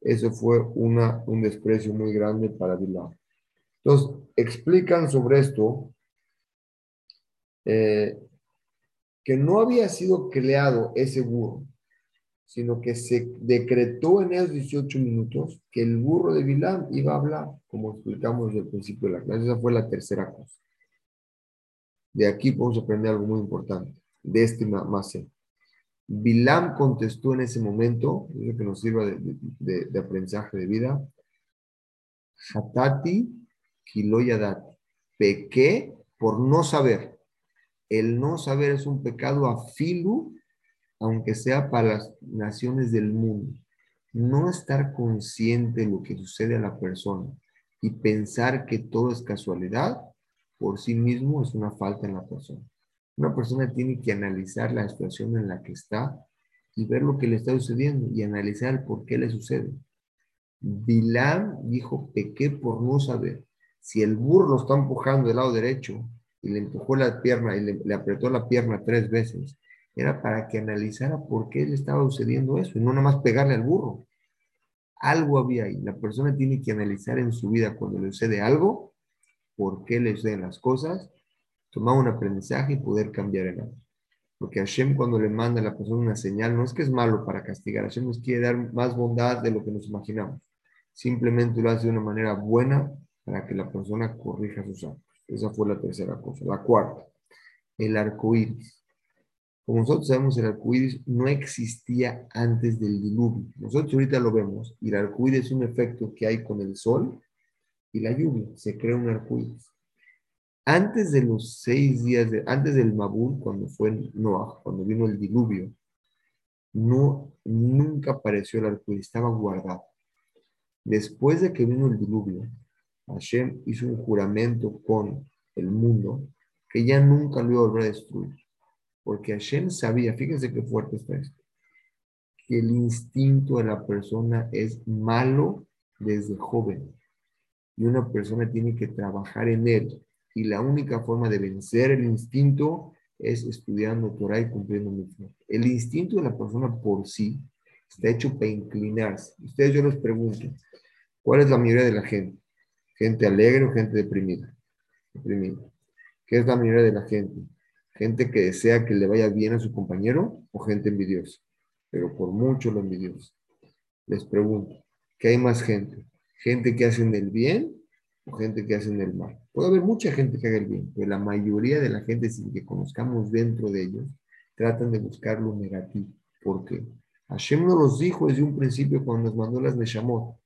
Eso fue una, un desprecio muy grande para Bilal. Entonces, explican sobre esto eh, que no había sido creado ese burro sino que se decretó en esos 18 minutos que el burro de Bilam iba a hablar, como explicamos desde el principio de la clase. Esa fue la tercera cosa. De aquí podemos aprender algo muy importante, de este más. Bilam contestó en ese momento, es que nos sirva de, de, aprendizaje de vida, Hatati Kiloyadat, pequé por no saber. El no saber es un pecado afilu aunque sea para las naciones del mundo, no estar consciente de lo que sucede a la persona y pensar que todo es casualidad, por sí mismo es una falta en la persona. Una persona tiene que analizar la situación en la que está y ver lo que le está sucediendo y analizar por qué le sucede. Bilam dijo, pequé por no saber. Si el burro está empujando del lado derecho y le empujó la pierna y le, apretó la pierna tres veces, era para que analizara por qué le estaba sucediendo eso y no nada más pegarle al burro. Algo había ahí. La persona tiene que analizar en su vida cuando le sucede algo, por qué le suceden las cosas, tomar un aprendizaje y poder cambiar el algo. Porque Hashem cuando le manda a la persona una señal, no es que es malo para castigar, Hashem nos quiere dar más bondad de lo que nos imaginamos. Simplemente lo hace de una manera buena para que la persona corrija sus actos. Esa fue la tercera cosa. La cuarta, el arco iris. Como nosotros sabemos, el arco iris no existía antes del diluvio. Nosotros ahorita lo vemos y el arco iris es un efecto que hay con el sol y la lluvia. Se crea un arco iris. Antes de los seis días, de, antes del Mabul, cuando fue Noah, cuando vino el diluvio, no, nunca apareció el arco iris, estaba guardado. Después de que vino el diluvio, Hashem hizo un juramento con el mundo que ya nunca lo iba a volver a destruir. Porque Hashem sabía, fíjense qué fuerte está esto, que el instinto de la persona es malo desde joven. Y una persona tiene que trabajar en él y la única forma de vencer el instinto es estudiando Torah y cumpliendo mitzvot. El instinto de la persona por sí está hecho para inclinarse. Ustedes yo les pregunto, ¿cuál es la mayoría de la gente? ¿Gente alegre o gente deprimida? Deprimida. ¿Qué es la mayoría de la gente? ¿Gente que desea que le vaya bien a su compañero o gente envidiosa? Pero por mucho lo envidiosa. Les pregunto, ¿qué hay más gente? ¿Gente que hacen el bien gente que hacen el mal. Puede haber mucha gente que haga el bien, pero la mayoría de la gente, sin que conozcamos dentro de ellos, tratan de buscar lo negativo. ¿Por qué? Hashem nos los dijo desde un principio cuando nos mandó las Neshamot.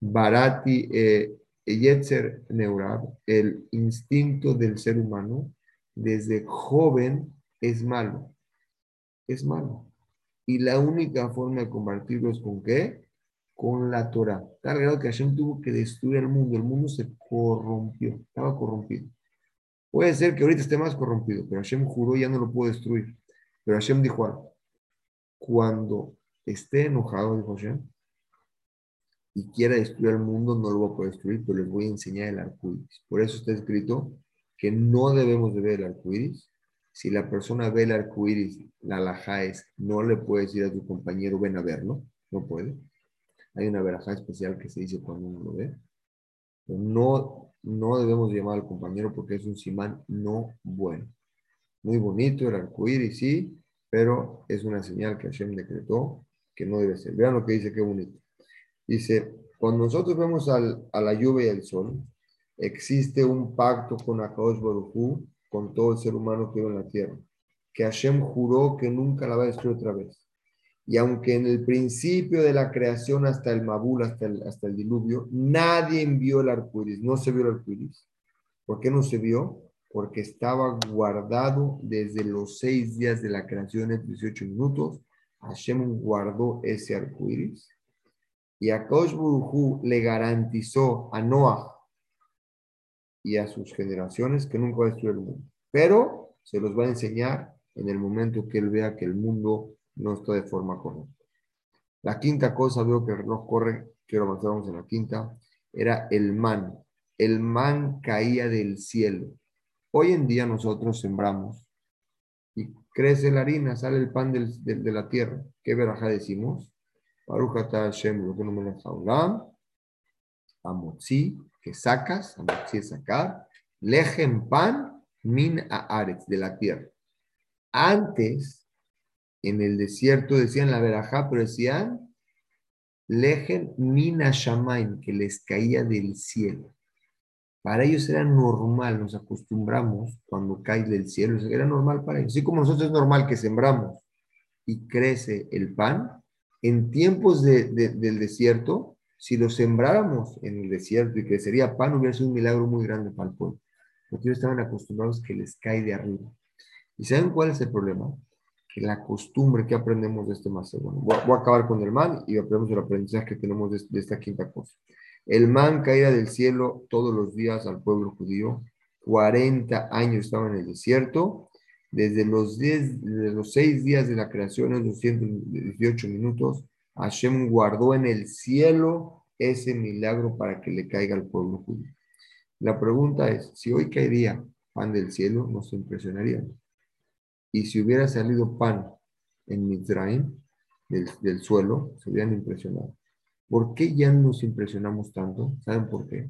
Barati, eh, Yetzer Neurab, el instinto del ser humano, desde joven es malo. Es malo. Y la única forma de combatirlo es con qué? con la Torah. Tal grado que Hashem tuvo que destruir el mundo. El mundo se corrompió, estaba corrompido. Puede ser que ahorita esté más corrompido, pero Hashem juró ya no lo pudo destruir. Pero Hashem dijo Cuando esté enojado, dijo Hashem, y quiera destruir el mundo, no lo voy a poder destruir, pero les voy a enseñar el arco. Por eso está escrito que no debemos de ver el arco iris. Si la persona ve el arco iris, la alhaja es, no le puedes decir a tu compañero, ven a verlo, no puede. Hay una verajá especial que se dice cuando uno lo ve. no, no debemos llamar al compañero porque es un simán no bueno. Muy bonito el arcoíris, sí, pero es una señal que Hashem decretó que no debe ser. Vean lo que dice, qué bonito. Dice, cuando nosotros vemos al, a la lluvia y al sol, existe un pacto con Akadosh Baruj con todo el ser humano que vive en la tierra, que Hashem juró que nunca la va a destruir otra vez. Y aunque en el principio de la creación hasta el Mabul, hasta el, hasta el diluvio, nadie envió el arco no se vio el arco ¿Por qué no se vio? Porque estaba guardado desde los seis días de la creación en 18 minutos. Hashem guardó ese arco Y a Kosh le garantizó a Noah y a sus generaciones que nunca va a destruir el mundo. Pero se los va a enseñar en el momento que él vea que el mundo no está de forma correcta. La quinta cosa, veo que el reloj corre, quiero avanzar en la quinta, era el man. El man caía del cielo. Hoy en día nosotros sembramos y crece la harina, sale el pan de la tierra. ¿Qué veraja decimos? Baruch lo que no me Amotzi, que sacas, amotzi es sacar, lejem pan, min a de la tierra. Antes en el desierto decían la verajá, pero decían lejen mina shamaim, que les caía del cielo. Para ellos era normal, nos acostumbramos cuando cae del cielo, era normal para ellos. Así como nosotros es normal que sembramos y crece el pan, en tiempos del desierto, si lo sembráramos en el desierto y crecería pan, hubiera sido un milagro muy grande para el pueblo. Porque ellos estaban acostumbrados que les cae de arriba. ¿Y saben cuál es el problema? la costumbre que aprendemos de este más Bueno, voy, a acabar con el man y aprendemos el aprendizaje que tenemos de, esta quinta cosa. El man caía del cielo todos los días al pueblo judío. 40 años estaba en el desierto. Desde los, 10, desde los 6 días de la creación, en 218 minutos, Hashem guardó en el cielo ese milagro para que le caiga al pueblo judío. La pregunta es, si hoy caería pan del cielo, nos impresionaría. Y si hubiera salido pan en Mizraim, del, del suelo, se hubieran impresionado. ¿Por qué ya nos impresionamos tanto? ¿Saben por qué?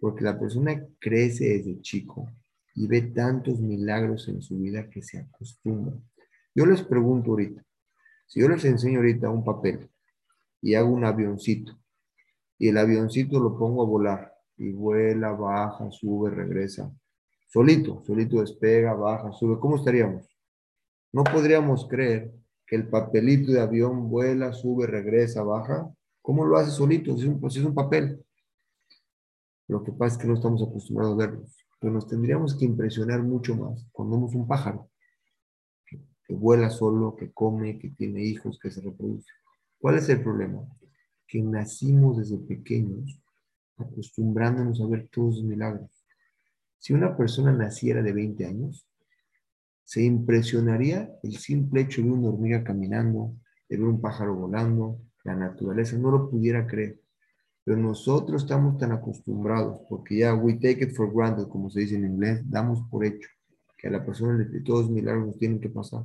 Porque la persona crece desde chico y ve tantos milagros en su vida que se acostumbra. Yo les pregunto ahorita, si yo les enseño ahorita un papel y hago un avioncito y el avioncito lo pongo a volar y vuela, baja, sube, regresa, solito, solito despega, baja, sube, ¿cómo estaríamos? No podríamos creer que el papelito de avión vuela, sube, regresa, baja. ¿Cómo lo hace solito? Es un, pues es un papel. Lo que pasa es que no estamos acostumbrados a verlos. Pero nos tendríamos que impresionar mucho más cuando vemos un pájaro que, que vuela solo, que come, que tiene hijos, que se reproduce. ¿Cuál es el problema? Que nacimos desde pequeños acostumbrándonos a ver todos los milagros. Si una persona naciera de 20 años, se impresionaría el simple hecho de una hormiga caminando, de ver un pájaro volando, la naturaleza, no lo pudiera creer. Pero nosotros estamos tan acostumbrados, porque ya we take it for granted, como se dice en inglés, damos por hecho que a la persona de todos los milagros tienen que pasar.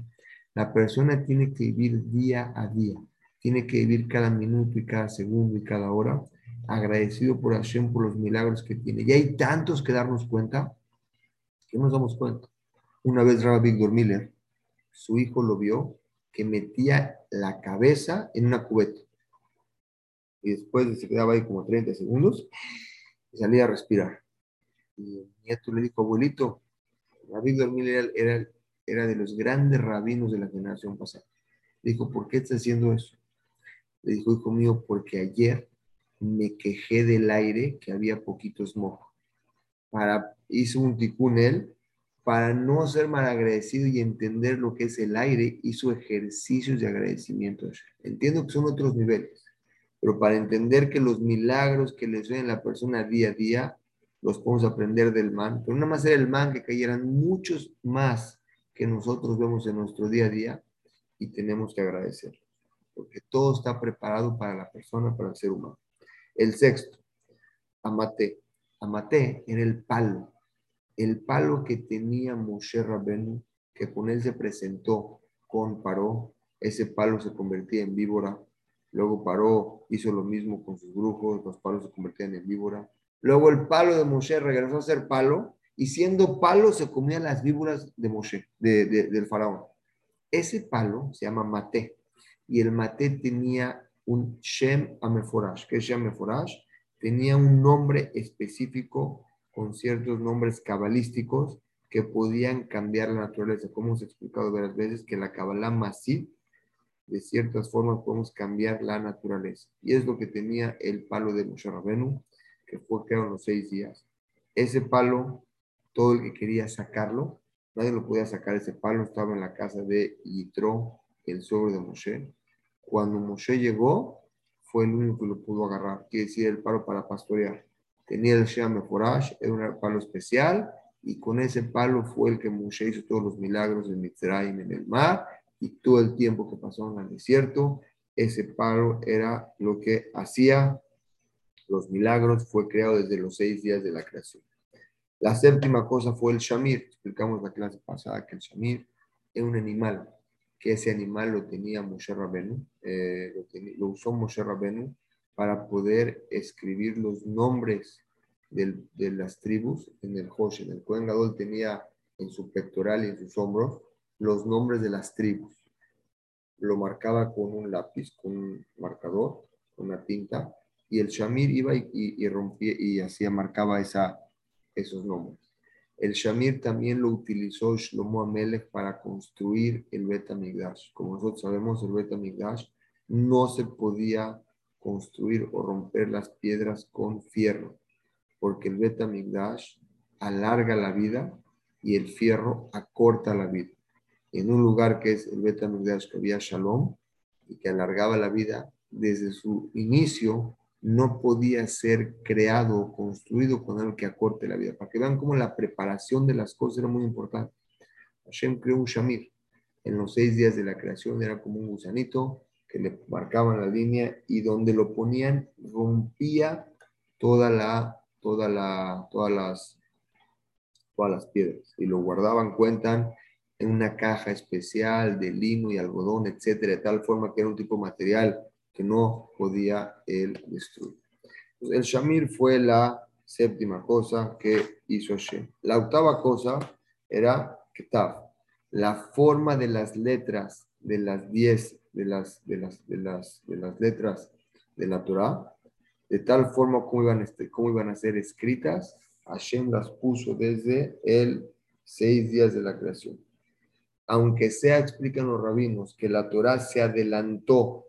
La persona tiene que vivir día a día, tiene que vivir cada minuto y cada segundo y cada hora agradecido por Hashem por los milagros que tiene. Y hay tantos que darnos cuenta que nos damos cuenta. Una vez Rabbi Víctor Miller, su hijo lo vio que metía la cabeza en una cubeta. Y después se quedaba ahí como 30 segundos y salía a respirar. Y el nieto le dijo, abuelito, Rabbi Víctor Miller era, era de los grandes rabinos de la generación pasada. Dijo, ¿por qué estás haciendo eso? Le dijo, hijo mío, porque ayer me quejé del aire que había poquito smog. Para, hizo un ticún él para no ser malagradecido y entender lo que es el aire, hizo ejercicios de agradecimiento. Entiendo que son otros niveles, pero para entender que los milagros que le suelen a la persona día a día, los podemos aprender del man. Pero no más era el man que cayeran muchos más que nosotros vemos en nuestro día a día y tenemos que agradecer, porque todo está preparado para la persona, para el ser humano. El sexto, Amate. Amate era el palo el palo que tenía Moshe Rabenu, que con él se presentó con Paró, ese palo se convertía en víbora. Luego Paró hizo lo mismo con sus brujos, los palos se convertían en víbora. Luego el palo de Moshe regresó a ser palo y siendo palo se comían las víboras de Moshe, del faraón. Ese palo se llama Mate y el Mate tenía un Shem Ameforash. ¿Qué es Shem Ameforash? Tenía un nombre específico con ciertos nombres cabalísticos que podían cambiar la naturaleza. Como hemos explicado varias veces, que la Kabbalah Masif, de ciertas formas podemos cambiar la naturaleza. Y es lo que tenía el palo de Moshe Rabenu, que fue creado en los seis días. Ese palo, todo el que quería sacarlo, nadie lo podía sacar. Ese palo estaba en la casa de Yitro, el suegro de Moshe. Cuando Moshe llegó, fue el único que lo pudo agarrar, quiere decir el palo para pastorear. Tenía el Shem Forash, era un palo especial, y con ese palo fue el que Moshe hizo todos los milagros en Mitzrayim, en el mar, y todo el tiempo que pasó en el desierto, ese palo era lo que hacía los milagros, fue creado desde los seis días de la creación. La séptima cosa fue el Shamir, explicamos la clase pasada que el Shamir es un animal, que ese animal lo tenía Moshe Rabenu, eh, lo, usó Moshe Rabenu para poder escribir los nombres de las tribus en el Hoshen. El Kohen Gadol tenía en su pectoral y en sus hombros los nombres de las tribus. Lo marcaba con un lápiz, con un marcador, con una tinta, y el Shamir iba y, rompía y hacía, marcaba esos nombres. El Shamir también lo utilizó Shlomo Amelech para construir el Bet Como nosotros sabemos, el Bet no se podía construir o romper las piedras con fierro, porque el Betamigdash alarga la vida y el fierro acorta la vida. En un lugar que es el Betamigdash que había Shalom y que alargaba la vida, desde su inicio no podía ser creado o construido con algo que acorte la vida. Para que vean cómo la preparación de las cosas era muy importante. Hashem creó un Shamir. En los seis días de la creación era como un gusanito que le marcaban la línea y donde lo ponían rompía toda la, toda la, todas las, todas las piedras y lo guardaban, cuentan, en una caja especial de lino y algodón, etcétera, de tal forma que era un tipo de material que no podía él destruir. el Shamir fue la séptima cosa que hizo Hashem. La octava cosa era Ketab, la forma de las letras de las diez de las, de las, de las, de las letras de la Torah, de tal forma como iban, este, cómo iban a ser escritas, Hashem las puso desde el seis días de la creación. Aunque sea, explican los rabinos, que la Torah se adelantó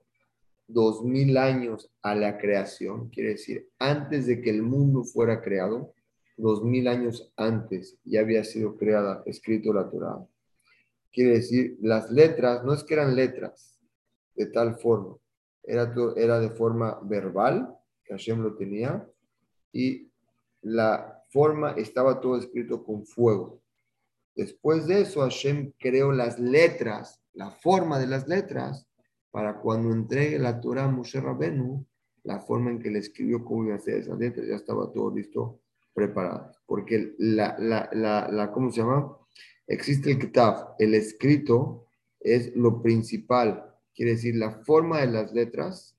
dos mil años a la creación, quiere decir, antes de que el mundo fuera creado, dos mil años antes ya había sido creada, escrito la Torah. Quiere decir, las letras, no es que eran letras de tal forma, era, era de forma verbal, que Hashem lo tenía, y la forma estaba todo escrito con fuego. Después de eso, Hashem creó las letras, la forma de las letras, para cuando entregue la Torah a Moshe Rabenu, la forma en que le escribió cómo iba a hacer esas letras, ya estaba todo listo, preparado. Porque la, la, la, ¿cómo se llama? Existe el kitab, el escrito es lo principal, quiere decir la forma de las letras.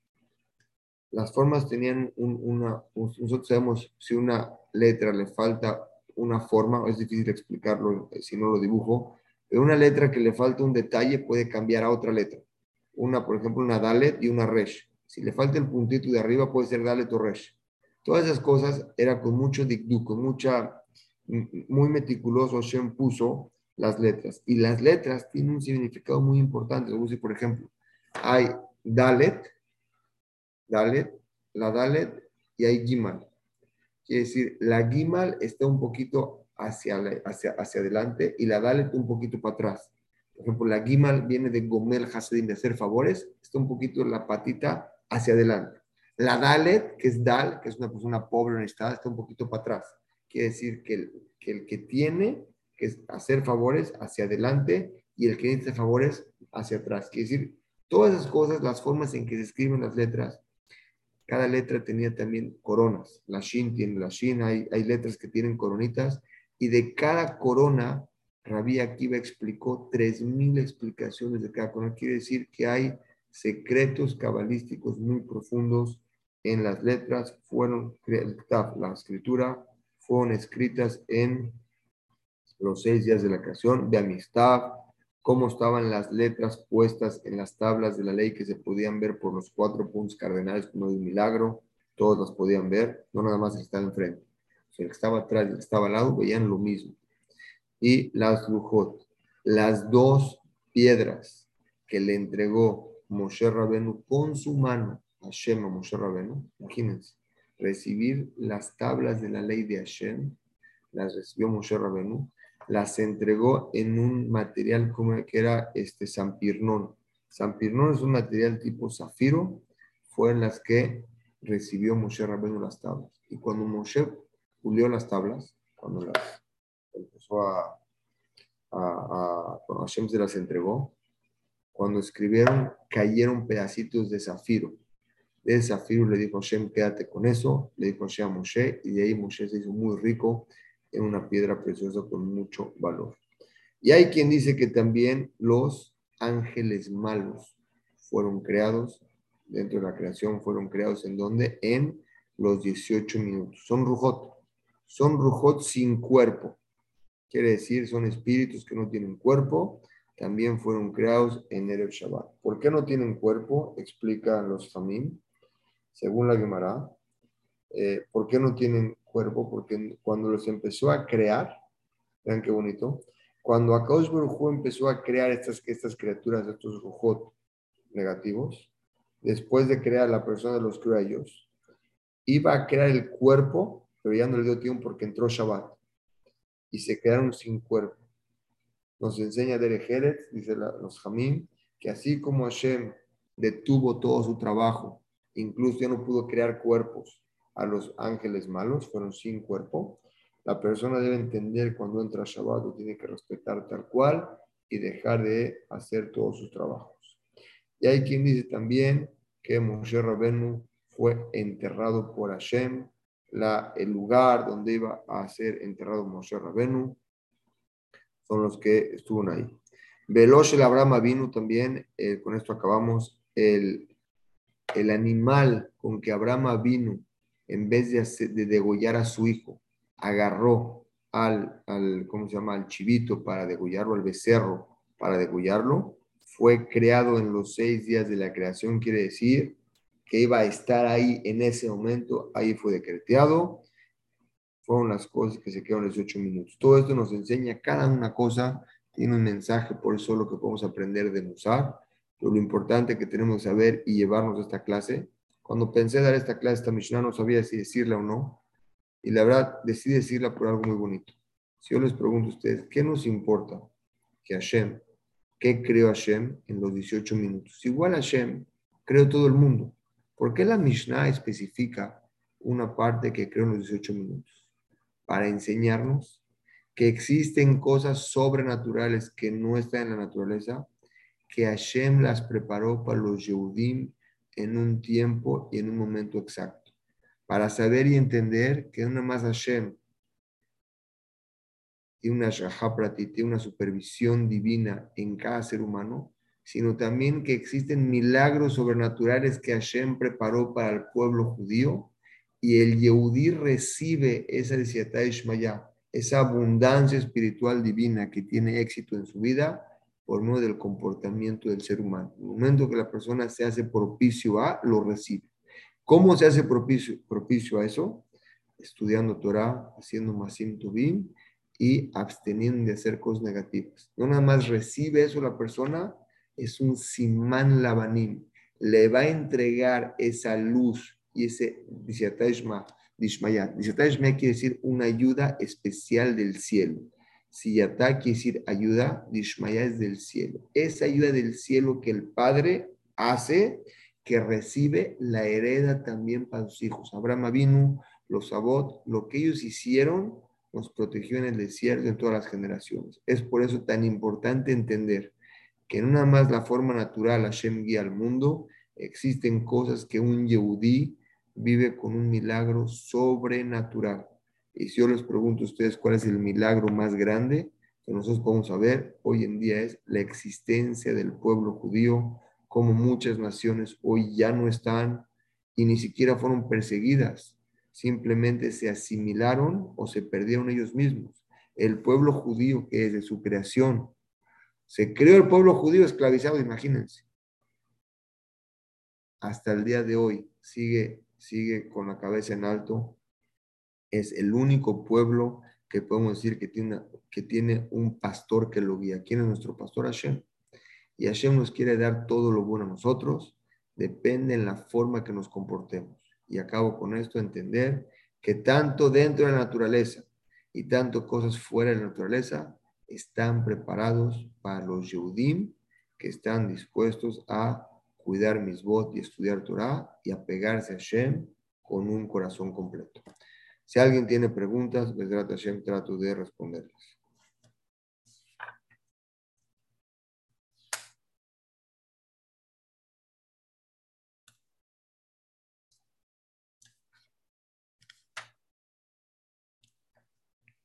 Las formas tenían una, nosotros sabemos si una letra le falta una forma, es difícil explicarlo eh, si no lo dibujo, pero una letra que le falta un detalle puede cambiar a otra letra. Una, por ejemplo, una dalet y una resh. Si le falta el puntito de arriba puede ser dalet o resh. Todas esas cosas era con mucho dikduk, con mucha, muy meticuloso, Shem puso las letras. Y las letras tienen un significado muy importante. Por ejemplo, hay Dalet, Dalet, la Dalet y hay Gimal. Quiere decir, la Gimal está un poquito hacia, hacia, hacia adelante y la Dalet un poquito para atrás. Por ejemplo, la Gimal viene de Gomel Hasedim, de hacer favores, está un poquito la patita hacia adelante. La Dalet, que es Dal, que es una persona pobre en estado, está un poquito para atrás. Quiere decir que el que, tiene que hacer favores hacia adelante y el que dice favores hacia atrás. Quiere decir, todas esas cosas, las formas en que se escriben las letras, cada letra tenía también coronas. La Shin tiene la Shin, hay letras que tienen coronitas, y de cada corona, Rabí Akiva explicó 3.000 explicaciones de cada corona. Quiere decir que hay secretos cabalísticos muy profundos en las letras, fueron, la escritura, fueron escritas en los seis días de la creación, de amistad, cómo estaban las letras puestas en las tablas de la ley que se podían ver por los cuatro puntos cardenales como de milagro, todos las podían ver, no nada más el que estaba enfrente. el que estaba atrás y el que estaba al lado veían lo mismo. Y las lujot, las dos piedras que le entregó Moshe Rabenu con su mano Hashem a Moshe Rabenu, imagínense, recibir las tablas de la ley de Hashem, las recibió Moshe Rabenu, las entregó en un material como que era este Sampirnón. Sampirnón es un material tipo zafiro, fue en las que recibió Moshe Rabenu las tablas. Y cuando Moshe pulió las tablas, cuando las a, a, Hashem se las entregó, cuando escribieron, cayeron pedacitos de zafiro. De zafiro le dijo Hashem, quédate con eso, le dijo Hashem a Moshe, y de ahí Moshe se hizo muy rico en una piedra preciosa con mucho valor. Y hay quien dice que también los ángeles malos fueron creados, dentro de la creación fueron creados en donde? En los 18 minutos. Son rujot, son rujot sin cuerpo. Quiere decir, son espíritus que no tienen cuerpo, también fueron creados en el Shabbat. ¿Por qué no tienen cuerpo? Explican los Famín, según la Gemara. Eh, ¿Por qué no tienen cuerpo, porque cuando los empezó a crear, vean qué bonito, cuando Akadosh Baruj empezó a crear estas, estas criaturas, estos rujot negativos, después de crear la persona de los ellos, iba a crear el cuerpo, pero ya no le dio tiempo porque entró Shabbat y se quedaron sin cuerpo. Nos enseña Derejeret, dice los Jamín, que así como Hashem detuvo todo su trabajo, incluso ya no pudo crear cuerpos, a los ángeles malos, fueron sin cuerpo. La persona debe entender cuando entra Shabbat, tiene que respetar tal cual y dejar de hacer todos sus trabajos. Y hay quien dice también que Moshe Rabenu fue enterrado por Hashem, el lugar donde iba a ser enterrado Moshe Rabenu, son los que estuvieron ahí. Veloz el Abraham vino también, eh, con esto acabamos, el, el animal con que Abraham vino, en vez de, de degollar a su hijo, agarró al, al, ¿cómo se llama?, al chivito para degollarlo, al becerro para degollarlo, fue creado en los seis días de la creación, quiere decir que iba a estar ahí en ese momento, ahí fue decretado, fueron las cosas que se quedaron 18 minutos. Todo esto nos enseña, cada una cosa tiene un mensaje, por eso lo que podemos aprender de Musar, pero lo importante que tenemos que saber y llevarnos a esta clase. Cuando pensé dar esta clase, esta Mishnah no sabía si decirla o no, y la verdad decidí decirla por algo muy bonito. Si yo les pregunto a ustedes, ¿qué nos importa que Hashem, qué creó Hashem en los 18 minutos? Igual Hashem creó todo el mundo. ¿Por qué la Mishnah especifica una parte que creó en los 18 minutos? Para enseñarnos que existen cosas sobrenaturales que no están en la naturaleza, que Hashem las preparó para los Yehudim en un tiempo y en un momento exacto para saber y entender que una más Hashem tiene una Shahaprati, tiene una supervisión divina en cada ser humano, sino también que existen milagros sobrenaturales que Hashem preparó para el pueblo judío y el Yehudí recibe esa Ishmaya, esa abundancia espiritual divina que tiene éxito en su vida por medio del comportamiento del ser humano. En el momento que la persona se hace propicio a, lo recibe. ¿Cómo se hace propicio, propicio a eso? Estudiando Torah, haciendo Masim Tubim y absteniendo de hacer cosas negativas. No nada más recibe eso la persona, es un simán lavanim. Le va a entregar esa luz y ese dishmayat. Dishmayat quiere decir una ayuda especial del cielo. Siyatá quiere decir ayuda, Dishmayat es del cielo. Esa ayuda del cielo que el Padre hace que recibe la hereda también para sus hijos. Abraham vino, los Sabot, lo que ellos hicieron nos protegió en el desierto en todas las generaciones. Es por eso tan importante entender que no nada más la forma natural Hashem guía al mundo, existen cosas que un Yehudí vive con un milagro sobrenatural. Y si yo les pregunto a ustedes cuál es el milagro más grande que nosotros podemos saber hoy en día es la existencia del pueblo judío como muchas naciones hoy ya no están y ni siquiera fueron perseguidas, simplemente se asimilaron o se perdieron ellos mismos. El pueblo judío que desde su creación se creó el pueblo judío esclavizado, imagínense. Hasta el día de hoy sigue, sigue con la cabeza en alto. Es el único pueblo que podemos decir que tiene, que tiene un pastor que lo guía. ¿Quién es nuestro pastor Hashem? y Hashem nos quiere dar todo lo bueno a nosotros, depende en la forma que nos comportemos. Y acabo con esto, entender que tanto dentro de la naturaleza y tanto cosas fuera de la naturaleza están preparados para los Yehudim que están dispuestos a cuidar mis votos y estudiar Torah y apegarse a Hashem con un corazón completo. Si alguien tiene preguntas, Besrat Hashem trato de responderles.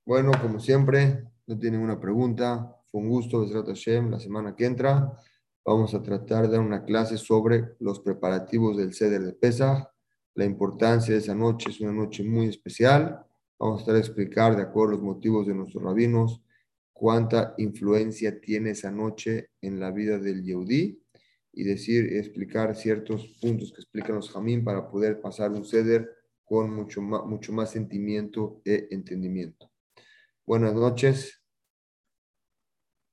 Bueno, como siempre, no tiene ninguna pregunta. Fue un gusto, Besrat Hashem, la semana que entra. Vamos a tratar de dar una clase sobre los preparativos del ceder de Pesach. La importancia de esa noche es una noche muy especial. Vamos a estar a explicar, de acuerdo a los motivos de nuestros rabinos, cuánta influencia tiene esa noche en la vida del Yehudí y decir, explicar ciertos puntos que explican los Jamín para poder pasar un ceder con mucho más, mucho más sentimiento e entendimiento. Buenas noches.